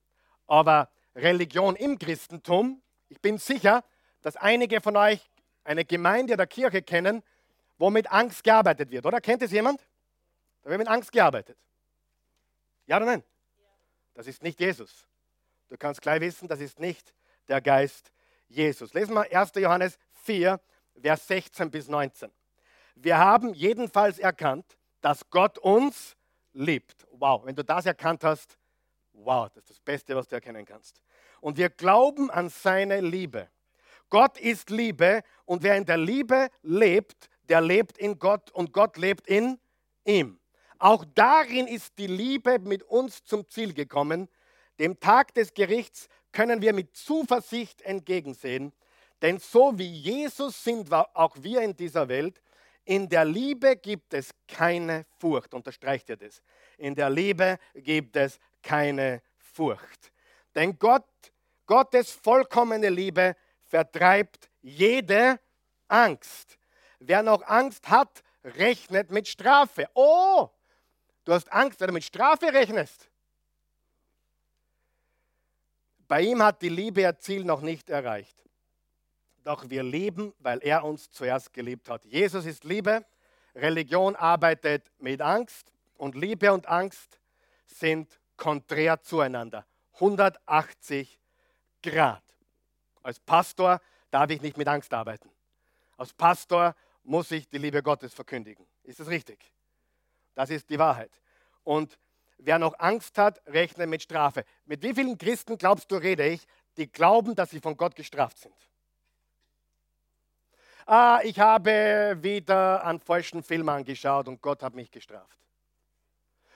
Aber Religion im Christentum, ich bin sicher, dass einige von euch eine Gemeinde der Kirche kennen, wo mit Angst gearbeitet wird, oder? Kennt es jemand? Da wird mit Angst gearbeitet. Ja oder nein? Das ist nicht Jesus. Du kannst gleich wissen, das ist nicht der Geist Jesus. Lesen wir 1. Johannes 4, Vers 16 bis 19. Wir haben jedenfalls erkannt, dass Gott uns liebt. Wow, wenn du das erkannt hast, wow, das ist das Beste, was du erkennen kannst. Und wir glauben an seine Liebe. Gott ist Liebe und wer in der Liebe lebt, der lebt in Gott und Gott lebt in ihm. Auch darin ist die Liebe mit uns zum Ziel gekommen. Dem Tag des Gerichts können wir mit Zuversicht entgegensehen, denn so wie Jesus sind auch wir in dieser Welt. In der Liebe gibt es keine Furcht. Unterstreicht ihr das? In der Liebe gibt es keine Furcht. Denn Gott, Gottes vollkommene Liebe vertreibt jede Angst. Wer noch Angst hat, rechnet mit Strafe. Oh, du hast Angst, weil du mit Strafe rechnest. Bei ihm hat die Liebe ihr Ziel noch nicht erreicht. Doch wir lieben, weil er uns zuerst geliebt hat. Jesus ist Liebe. Religion arbeitet mit Angst und Liebe und Angst sind konträr zueinander. 180 Grad. Als Pastor darf ich nicht mit Angst arbeiten. Als Pastor muss ich die Liebe Gottes verkündigen. Ist das richtig? Das ist die Wahrheit. Und wer noch Angst hat, rechne mit Strafe. Mit wie vielen Christen glaubst du, rede ich, die glauben, dass sie von Gott gestraft sind? Ah, ich habe wieder einen falschen Film angeschaut und Gott hat mich gestraft.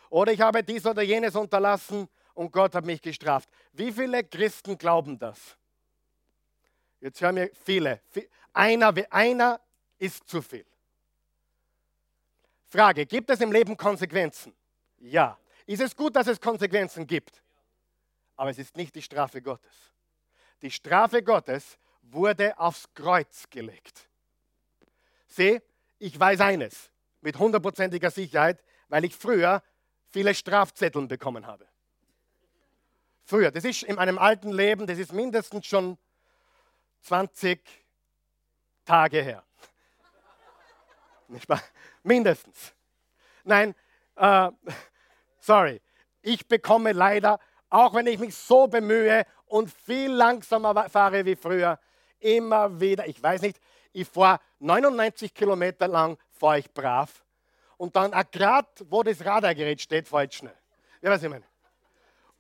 Oder ich habe dies oder jenes unterlassen und Gott hat mich gestraft. Wie viele Christen glauben das? Jetzt hören wir viele. Einer, einer ist zu viel. Frage, gibt es im Leben Konsequenzen? Ja. Ist es gut, dass es Konsequenzen gibt? Aber es ist nicht die Strafe Gottes. Die Strafe Gottes wurde aufs Kreuz gelegt. Sieh, ich weiß eines mit hundertprozentiger Sicherheit, weil ich früher viele Strafzetteln bekommen habe. Früher, das ist in meinem alten Leben, das ist mindestens schon 20 Tage her. Mindestens. Nein, äh, sorry. Ich bekomme leider, auch wenn ich mich so bemühe und viel langsamer fahre wie früher, immer wieder, ich weiß nicht, ich fahre 99 Kilometer lang, fahre ich brav. Und dann gerade, wo das Radargerät steht, fahre ich schnell. Ja, was ich meine.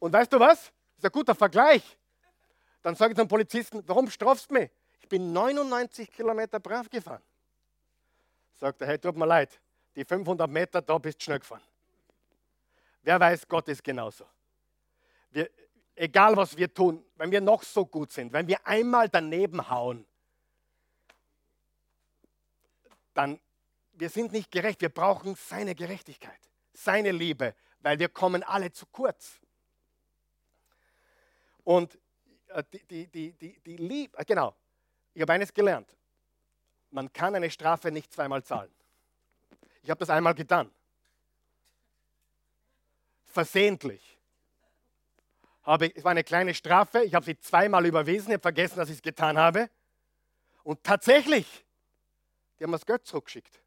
Und weißt du was? Das ist ein guter Vergleich. Dann sage ich zum Polizisten, warum strafst du mich? Ich bin 99 Kilometer brav gefahren. Sagt er, hey, tut mir leid, die 500 Meter, da bist du schnell gefahren. Wer weiß, Gott ist genauso. Wir, egal was wir tun, wenn wir noch so gut sind, wenn wir einmal daneben hauen, dann, wir sind nicht gerecht, wir brauchen seine Gerechtigkeit, seine Liebe, weil wir kommen alle zu kurz. Und äh, die, die, die, die, die Liebe, äh, genau, ich habe eines gelernt. Man kann eine Strafe nicht zweimal zahlen. Ich habe das einmal getan. Versehentlich. Habe es war eine kleine Strafe, ich habe sie zweimal überwiesen, ich habe vergessen, dass ich es getan habe. Und tatsächlich, die haben mir das Geld zurückgeschickt.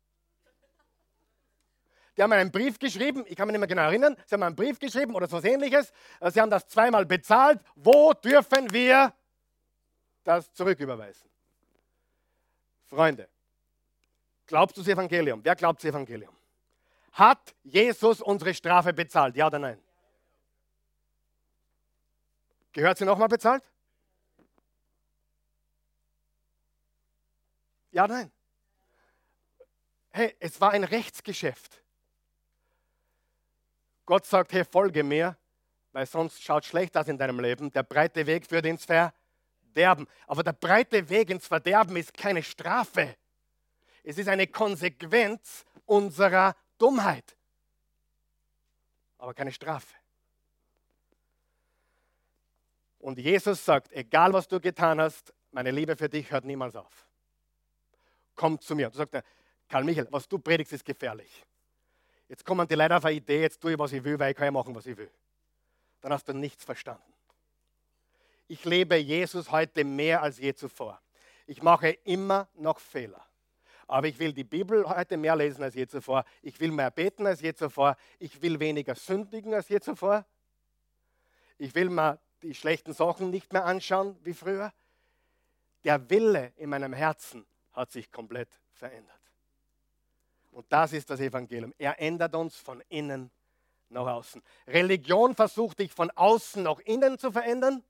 Die haben einen Brief geschrieben, ich kann mich nicht mehr genau erinnern, sie haben einen Brief geschrieben oder so ähnliches. Äh, sie haben das zweimal bezahlt. Wo dürfen wir das zurücküberweisen? Freunde, glaubst du das Evangelium? Wer glaubt das Evangelium? Hat Jesus unsere Strafe bezahlt? Ja oder nein? Gehört sie nochmal bezahlt? Ja, nein. Hey, es war ein Rechtsgeschäft. Gott sagt, hey, folge mir, weil sonst schaut schlecht aus in deinem Leben. Der breite Weg führt ins Verderben. Aber der breite Weg ins Verderben ist keine Strafe. Es ist eine Konsequenz unserer Dummheit. Aber keine Strafe. Und Jesus sagt, egal was du getan hast, meine Liebe für dich hört niemals auf. Komm zu mir. Du sagst, Karl Michael, was du predigst, ist gefährlich. Jetzt kommen die Leute auf eine Idee, jetzt tue ich, was ich will, weil ich kann ja machen, was ich will. Dann hast du nichts verstanden. Ich lebe Jesus heute mehr als je zuvor. Ich mache immer noch Fehler. Aber ich will die Bibel heute mehr lesen als je zuvor. Ich will mehr beten als je zuvor. Ich will weniger sündigen als je zuvor. Ich will mir die schlechten Sachen nicht mehr anschauen wie früher. Der Wille in meinem Herzen hat sich komplett verändert. Und das ist das Evangelium. Er ändert uns von innen nach außen. Religion versucht dich von außen nach innen zu verändern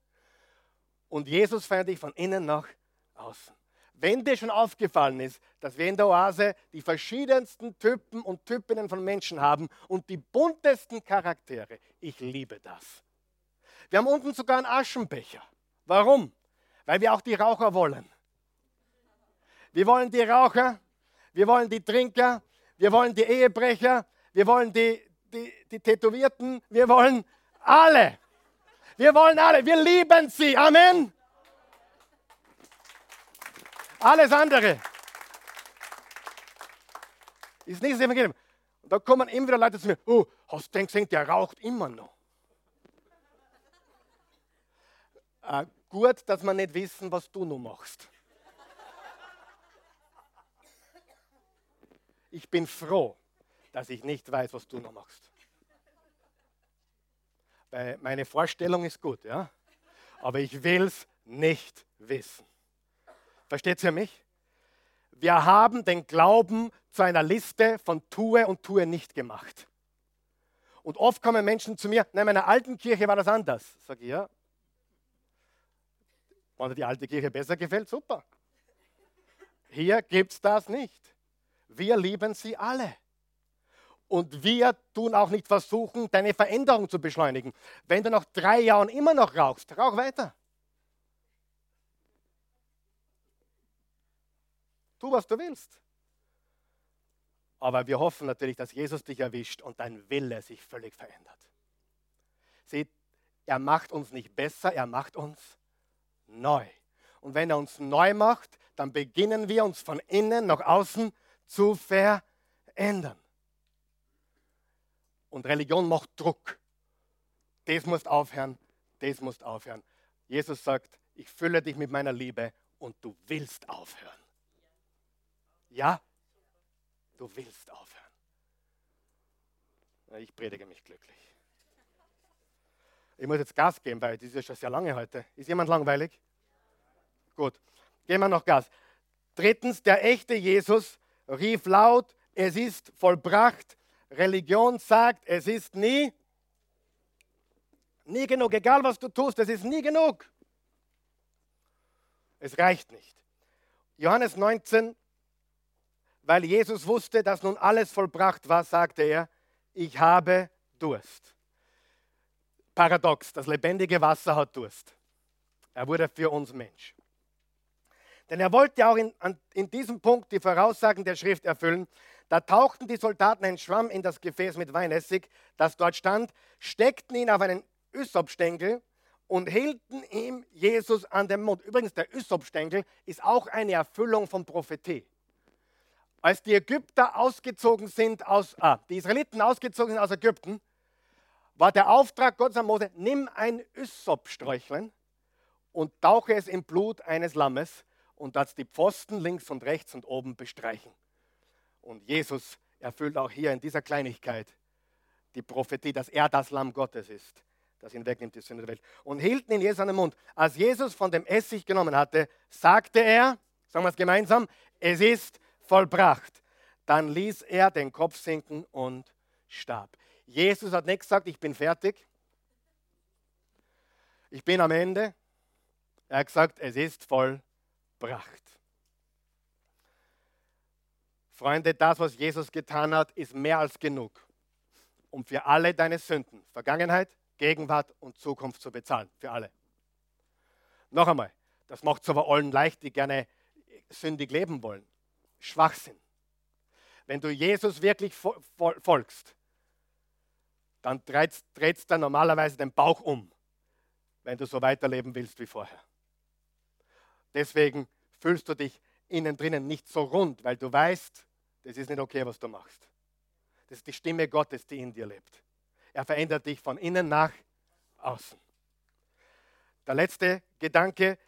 und Jesus verändert dich von innen nach außen. Wenn dir schon aufgefallen ist, dass wir in der Oase die verschiedensten Typen und Typinnen von Menschen haben und die buntesten Charaktere, ich liebe das. Wir haben unten sogar einen Aschenbecher. Warum? Weil wir auch die Raucher wollen. Wir wollen die Raucher, wir wollen die Trinker, wir wollen die Ehebrecher, wir wollen die, die, die Tätowierten, wir wollen alle. Wir wollen alle, wir lieben sie. Amen. Alles andere ist nicht das Evangelium. Und da kommen immer wieder Leute zu mir, oh, hast du gesehen, der raucht immer noch. Äh, gut, dass wir nicht wissen, was du noch machst. Ich bin froh, dass ich nicht weiß, was du noch machst. Weil meine Vorstellung ist gut, ja? aber ich will es nicht wissen. Versteht ihr mich? Wir haben den Glauben zu einer Liste von tue und tue nicht gemacht. Und oft kommen Menschen zu mir, nein, in meiner alten Kirche war das anders. Sag ich, ja. Wenn dir die alte Kirche besser gefällt, super. Hier gibt es das nicht. Wir lieben sie alle. Und wir tun auch nicht versuchen, deine Veränderung zu beschleunigen. Wenn du nach drei Jahren immer noch rauchst, rauch weiter. Tu, was du willst. Aber wir hoffen natürlich, dass Jesus dich erwischt und dein Wille sich völlig verändert. Seht, er macht uns nicht besser, er macht uns neu. Und wenn er uns neu macht, dann beginnen wir uns von innen nach außen zu zu verändern. Und Religion macht Druck. Das muss aufhören, das muss aufhören. Jesus sagt, ich fülle dich mit meiner Liebe und du willst aufhören. Ja, du willst aufhören. Ich predige mich glücklich. Ich muss jetzt Gas geben, weil das ist ja schon sehr lange heute. Ist jemand langweilig? Gut, gehen wir noch Gas. Drittens, der echte Jesus rief laut, es ist vollbracht. Religion sagt, es ist nie, nie genug. Egal was du tust, es ist nie genug. Es reicht nicht. Johannes 19, weil Jesus wusste, dass nun alles vollbracht war, sagte er, ich habe Durst. Paradox, das lebendige Wasser hat Durst. Er wurde für uns Mensch. Denn er wollte auch in, in diesem Punkt die Voraussagen der Schrift erfüllen. Da tauchten die Soldaten einen Schwamm in das Gefäß mit Weinessig, das dort stand, steckten ihn auf einen Ysopstängel und hielten ihm Jesus an den Mund. Übrigens, der Ysopstängel ist auch eine Erfüllung von Prophetie. Als die Ägypter ausgezogen sind aus, ah, die Israeliten ausgezogen sind aus Ägypten, war der Auftrag Gottes an Mose, nimm ein Ysopsträuchlein und tauche es im Blut eines Lammes und dass die Pfosten links und rechts und oben bestreichen. Und Jesus erfüllt auch hier in dieser Kleinigkeit die Prophetie, dass er das Lamm Gottes ist, das ihn wegnimmt die Sünde der Welt. Und hielten ihn Jesus an den Mund. Als Jesus von dem Essig genommen hatte, sagte er, sagen wir es gemeinsam, es ist vollbracht. Dann ließ er den Kopf sinken und starb. Jesus hat nicht gesagt, ich bin fertig. Ich bin am Ende. Er hat gesagt, es ist vollbracht gebracht. Freunde, das, was Jesus getan hat, ist mehr als genug, um für alle deine Sünden, Vergangenheit, Gegenwart und Zukunft zu bezahlen. Für alle. Noch einmal, das macht es aber allen leicht, die gerne sündig leben wollen. Schwachsinn. Wenn du Jesus wirklich folgst, dann dreht es dann normalerweise den Bauch um, wenn du so weiterleben willst wie vorher. Deswegen fühlst du dich innen drinnen nicht so rund, weil du weißt, das ist nicht okay, was du machst. Das ist die Stimme Gottes, die in dir lebt. Er verändert dich von innen nach außen. Der letzte Gedanke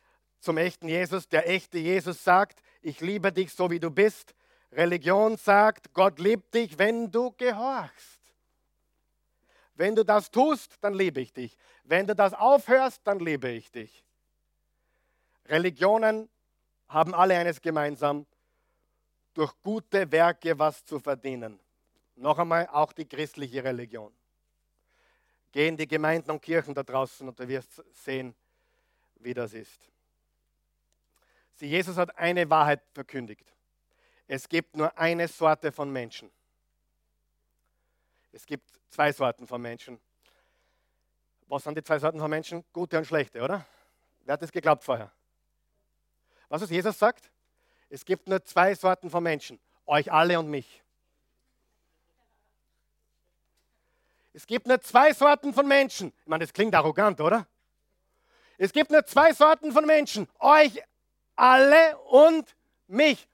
zum echten Jesus, der echte Jesus sagt, ich liebe dich so wie du bist. Religion sagt, Gott liebt dich, wenn du gehorchst. Wenn du das tust, dann liebe ich dich. Wenn du das aufhörst, dann liebe ich dich. Religionen haben alle eines gemeinsam, durch gute Werke was zu verdienen. Noch einmal, auch die christliche Religion. Geh in die Gemeinden und Kirchen da draußen und du wirst sehen, wie das ist. Sie, Jesus hat eine Wahrheit verkündigt. Es gibt nur eine Sorte von Menschen. Es gibt zwei Sorten von Menschen. Was sind die zwei Sorten von Menschen? Gute und schlechte, oder? Wer hat das geglaubt vorher? Was ist Jesus sagt? Es gibt nur zwei Sorten von Menschen. Euch alle und mich. Es gibt nur zwei Sorten von Menschen. Ich meine, das klingt arrogant, oder? Es gibt nur zwei Sorten von Menschen. Euch alle und mich.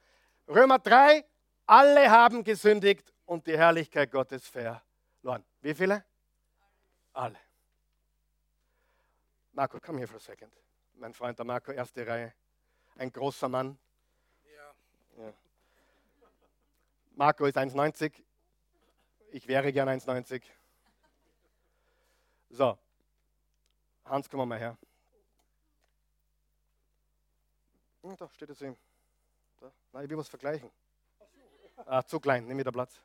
Römer 3, alle haben gesündigt und die Herrlichkeit Gottes verloren. Wie viele? Alle. Marco, komm hier für a second. Mein Freund der Marco, erste Reihe. Ein großer Mann. Ja. ja. Marco ist 1,90. Ich wäre gern 1,90. So. Hans, komm mal her. Hm, da steht es ihm. Da. Nein, ich will was vergleichen. Ah, zu klein, nimm wieder Platz.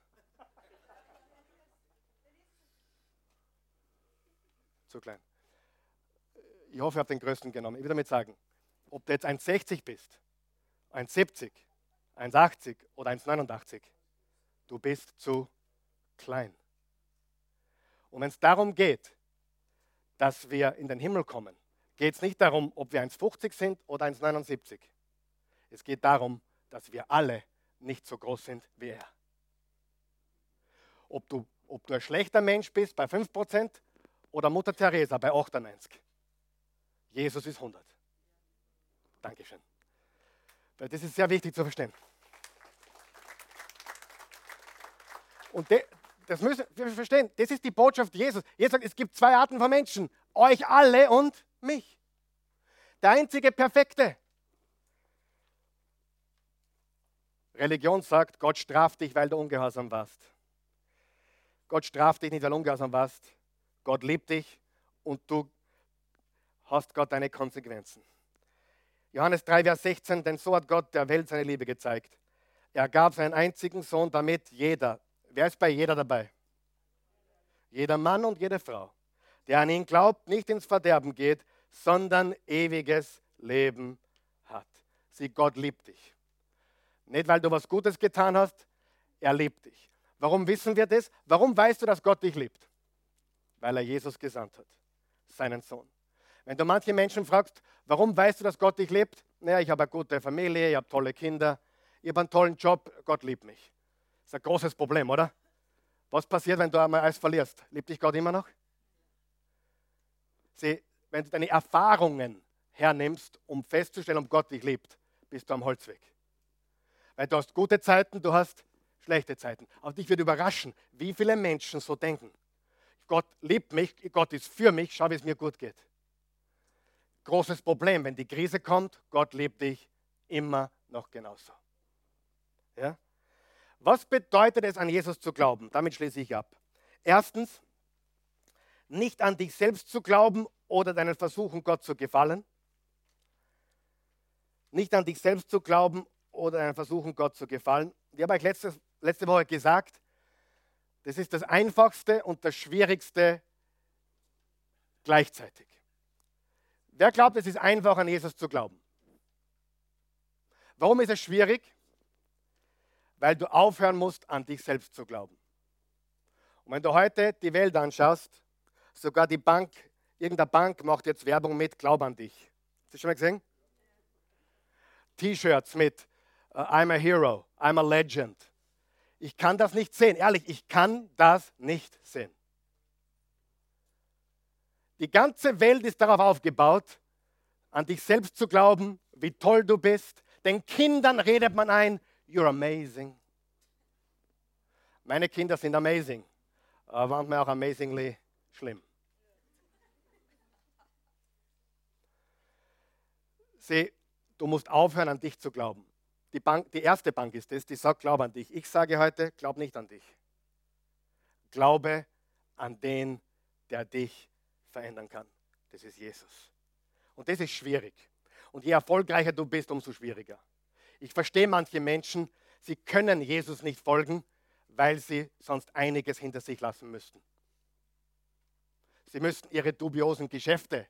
Zu klein. Ich hoffe, ich habe den größten genommen. Ich will damit sagen, ob du jetzt 1,60 bist, 1,70, 1,80 oder 1,89, du bist zu klein. Und wenn es darum geht, dass wir in den Himmel kommen, geht es nicht darum, ob wir 1,50 sind oder 1,79. Es geht darum, dass wir alle nicht so groß sind wie er. Ob du, ob du ein schlechter Mensch bist bei 5% oder Mutter Teresa bei 98. Jesus ist 100. Dankeschön. Das ist sehr wichtig zu verstehen. Und de, das müssen wir verstehen. Das ist die Botschaft Jesus. Jesus sagt, es gibt zwei Arten von Menschen. Euch alle und mich. Der einzige Perfekte. Religion sagt, Gott straft dich, weil du ungehorsam warst. Gott straft dich nicht, weil du ungehorsam warst. Gott liebt dich und du hast Gott deine Konsequenzen. Johannes 3, Vers 16, denn so hat Gott der Welt seine Liebe gezeigt. Er gab seinen einzigen Sohn, damit jeder, wer ist bei jeder dabei? Jeder Mann und jede Frau, der an ihn glaubt, nicht ins Verderben geht, sondern ewiges Leben hat. Sieh, Gott liebt dich. Nicht, weil du was Gutes getan hast, er liebt dich. Warum wissen wir das? Warum weißt du, dass Gott dich liebt? Weil er Jesus gesandt hat, seinen Sohn. Wenn du manche Menschen fragst, warum weißt du, dass Gott dich liebt? Naja, ich habe eine gute Familie, ich habe tolle Kinder, ich habe einen tollen Job, Gott liebt mich. Das ist ein großes Problem, oder? Was passiert, wenn du einmal alles verlierst? Liebt dich Gott immer noch? Sieh, wenn du deine Erfahrungen hernimmst, um festzustellen, ob Gott dich liebt, bist du am Holzweg. Weil du hast gute Zeiten, du hast schlechte Zeiten. Aber dich wird überraschen, wie viele Menschen so denken. Gott liebt mich, Gott ist für mich, schau, wie es mir gut geht. Großes Problem, wenn die Krise kommt, Gott liebt dich immer noch genauso. Ja? Was bedeutet es, an Jesus zu glauben? Damit schließe ich ab. Erstens, nicht an dich selbst zu glauben oder deinen Versuchen, Gott zu gefallen. Nicht an dich selbst zu glauben oder einen Versuchen, Gott zu gefallen. Ich habe euch letzte, letzte Woche gesagt, das ist das Einfachste und das Schwierigste gleichzeitig. Wer glaubt, es ist einfach, an Jesus zu glauben? Warum ist es schwierig? weil du aufhören musst, an dich selbst zu glauben. Und wenn du heute die Welt anschaust, sogar die Bank, irgendeine Bank macht jetzt Werbung mit Glaub an dich. Hast du schon mal gesehen? T-Shirts mit uh, I'm a Hero, I'm a Legend. Ich kann das nicht sehen. Ehrlich, ich kann das nicht sehen. Die ganze Welt ist darauf aufgebaut, an dich selbst zu glauben, wie toll du bist. Den Kindern redet man ein, you're amazing. Meine Kinder sind amazing, aber manchmal auch amazingly schlimm. Sieh, du musst aufhören, an dich zu glauben. Die, Bank, die erste Bank ist es, die sagt, glaub an dich. Ich sage heute, glaub nicht an dich. Glaube an den, der dich verändern kann. Das ist Jesus. Und das ist schwierig. Und je erfolgreicher du bist, umso schwieriger. Ich verstehe manche Menschen, sie können Jesus nicht folgen, weil sie sonst einiges hinter sich lassen müssten. Sie müssten ihre dubiosen Geschäfte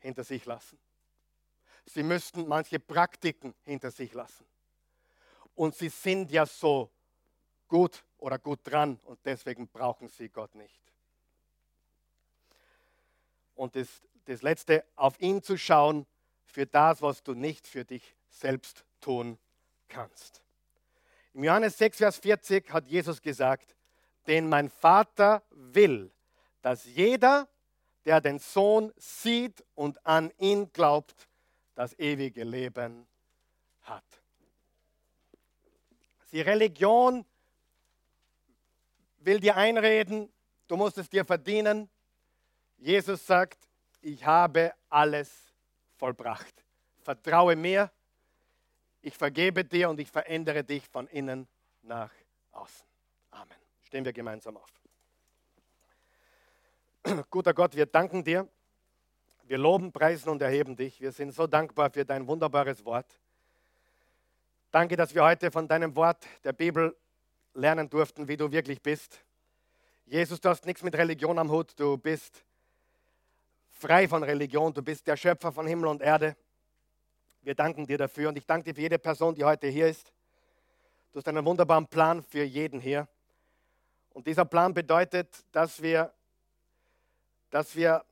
hinter sich lassen. Sie müssten manche Praktiken hinter sich lassen. Und sie sind ja so gut oder gut dran und deswegen brauchen sie Gott nicht. Und das, das Letzte, auf ihn zu schauen für das, was du nicht für dich selbst tun kannst. Im Johannes 6, Vers 40 hat Jesus gesagt, denn mein Vater will, dass jeder, der den Sohn sieht und an ihn glaubt, das ewige Leben hat. Die Religion will dir einreden, du musst es dir verdienen. Jesus sagt, ich habe alles vollbracht. Vertraue mir, ich vergebe dir und ich verändere dich von innen nach außen. Amen. Stehen wir gemeinsam auf. Guter Gott, wir danken dir wir loben, preisen und erheben dich. Wir sind so dankbar für dein wunderbares Wort. Danke, dass wir heute von deinem Wort der Bibel lernen durften, wie du wirklich bist. Jesus, du hast nichts mit Religion am Hut. Du bist frei von Religion. Du bist der Schöpfer von Himmel und Erde. Wir danken dir dafür und ich danke dir für jede Person, die heute hier ist. Du hast einen wunderbaren Plan für jeden hier. Und dieser Plan bedeutet, dass wir, dass wir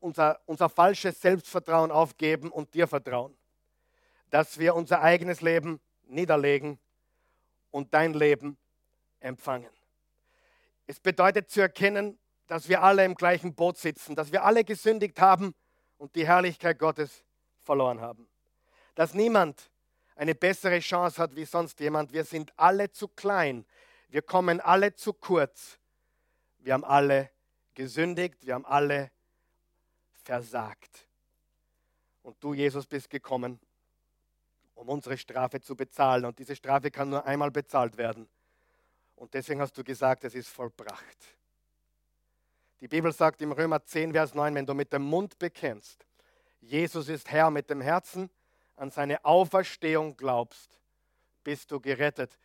unser, unser falsches Selbstvertrauen aufgeben und dir vertrauen. Dass wir unser eigenes Leben niederlegen und dein Leben empfangen. Es bedeutet zu erkennen, dass wir alle im gleichen Boot sitzen, dass wir alle gesündigt haben und die Herrlichkeit Gottes verloren haben. Dass niemand eine bessere Chance hat wie sonst jemand. Wir sind alle zu klein. Wir kommen alle zu kurz. Wir haben alle gesündigt. Wir haben alle versagt. Und du, Jesus, bist gekommen, um unsere Strafe zu bezahlen. Und diese Strafe kann nur einmal bezahlt werden. Und deswegen hast du gesagt, es ist vollbracht. Die Bibel sagt im Römer 10, Vers 9, wenn du mit dem Mund bekennst, Jesus ist Herr, mit dem Herzen an seine Auferstehung glaubst, bist du gerettet.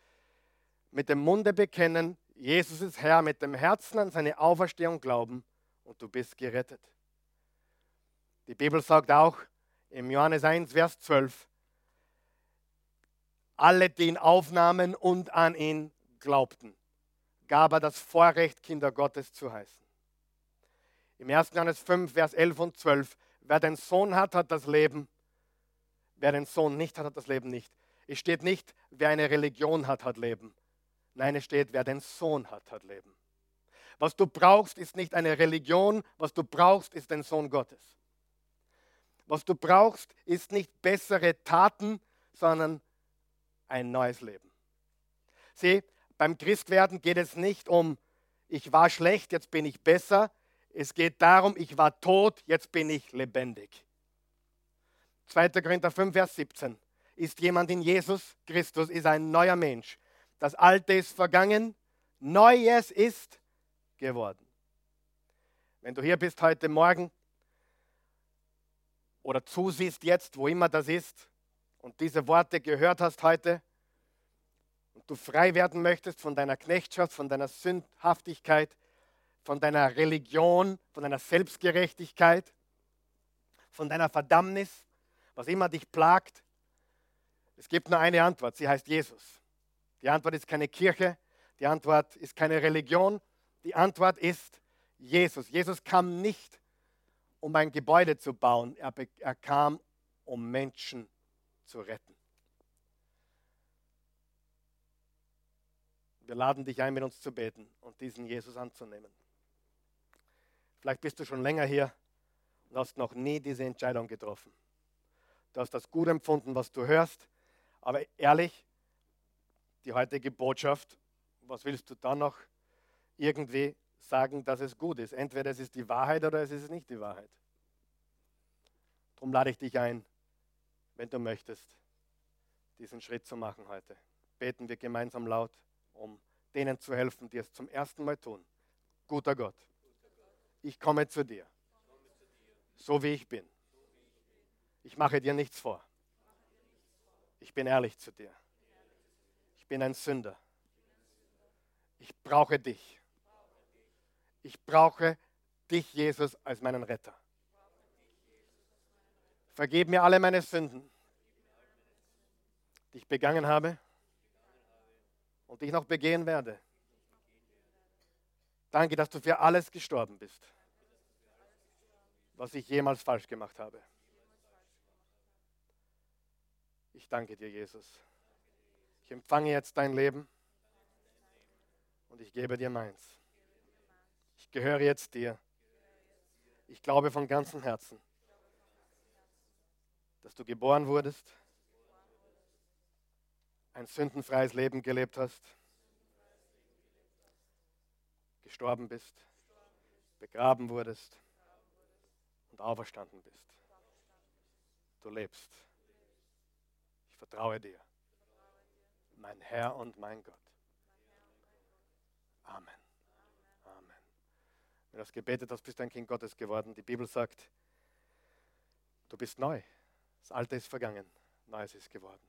Mit dem Munde bekennen, Jesus ist Herr, mit dem Herzen an seine Auferstehung glauben und du bist gerettet. Die Bibel sagt auch im Johannes 1, Vers 12, alle, die ihn aufnahmen und an ihn glaubten, gab er das Vorrecht, Kinder Gottes zu heißen. Im 1. Johannes 5, Vers 11 und 12, wer den Sohn hat, hat das Leben, wer den Sohn nicht hat, hat das Leben nicht. Es steht nicht, wer eine Religion hat, hat Leben. Nein, es steht, wer den Sohn hat, hat Leben. Was du brauchst, ist nicht eine Religion, was du brauchst, ist den Sohn Gottes. Was du brauchst, ist nicht bessere Taten, sondern ein neues Leben. Sieh, beim Christwerden geht es nicht um, ich war schlecht, jetzt bin ich besser. Es geht darum, ich war tot, jetzt bin ich lebendig. 2. Korinther 5, Vers 17. Ist jemand in Jesus Christus, ist ein neuer Mensch. Das Alte ist vergangen, Neues ist geworden. Wenn du hier bist heute Morgen oder zusiehst jetzt, wo immer das ist, und diese Worte gehört hast heute, und du frei werden möchtest von deiner Knechtschaft, von deiner Sündhaftigkeit, von deiner Religion, von deiner Selbstgerechtigkeit, von deiner Verdammnis, was immer dich plagt, Es gibt nur eine Antwort, sie heißt Jesus. Die Antwort ist keine Kirche, die Antwort ist keine Religion, die Antwort ist Jesus. Jesus kam nicht, um ein Gebäude zu bauen, er, er kam, um Menschen zu retten. Wir laden dich ein, mit uns zu beten und diesen Jesus anzunehmen. Vielleicht bist du schon länger hier und hast noch nie diese Entscheidung getroffen. Du hast das gut empfunden, was du hörst, aber ehrlich, die heutige Botschaft, was willst du dann noch irgendwie sagen, dass es gut ist? Entweder es ist die Wahrheit oder es ist nicht die Wahrheit. Darum lade ich dich ein, wenn du möchtest, diesen Schritt zu machen heute. Beten wir gemeinsam laut um denen zu helfen, die es zum ersten Mal tun. Guter Gott, ich komme zu dir, so wie ich bin. Ich mache dir nichts vor. Ich bin ehrlich zu dir. Ich bin ein Sünder. Ich brauche dich. Ich brauche dich, Jesus, als meinen Retter. Vergib mir alle meine Sünden, die ich begangen habe und die ich noch begehen werde. Danke, dass du für alles gestorben bist, was ich jemals falsch gemacht habe. Ich danke dir, Jesus. Ich empfange jetzt dein Leben und ich gebe dir meins. Ich gehöre jetzt dir. Ich glaube von ganzem Herzen, dass du geboren wurdest ein sündenfreies Leben gelebt hast, gestorben bist, begraben wurdest und auferstanden bist. Du lebst. Ich vertraue dir, mein Herr und mein Gott. Amen. Amen. Wenn du das gebetet hast, bist du ein Kind Gottes geworden. Die Bibel sagt, du bist neu. Das Alte ist vergangen, Neues ist geworden.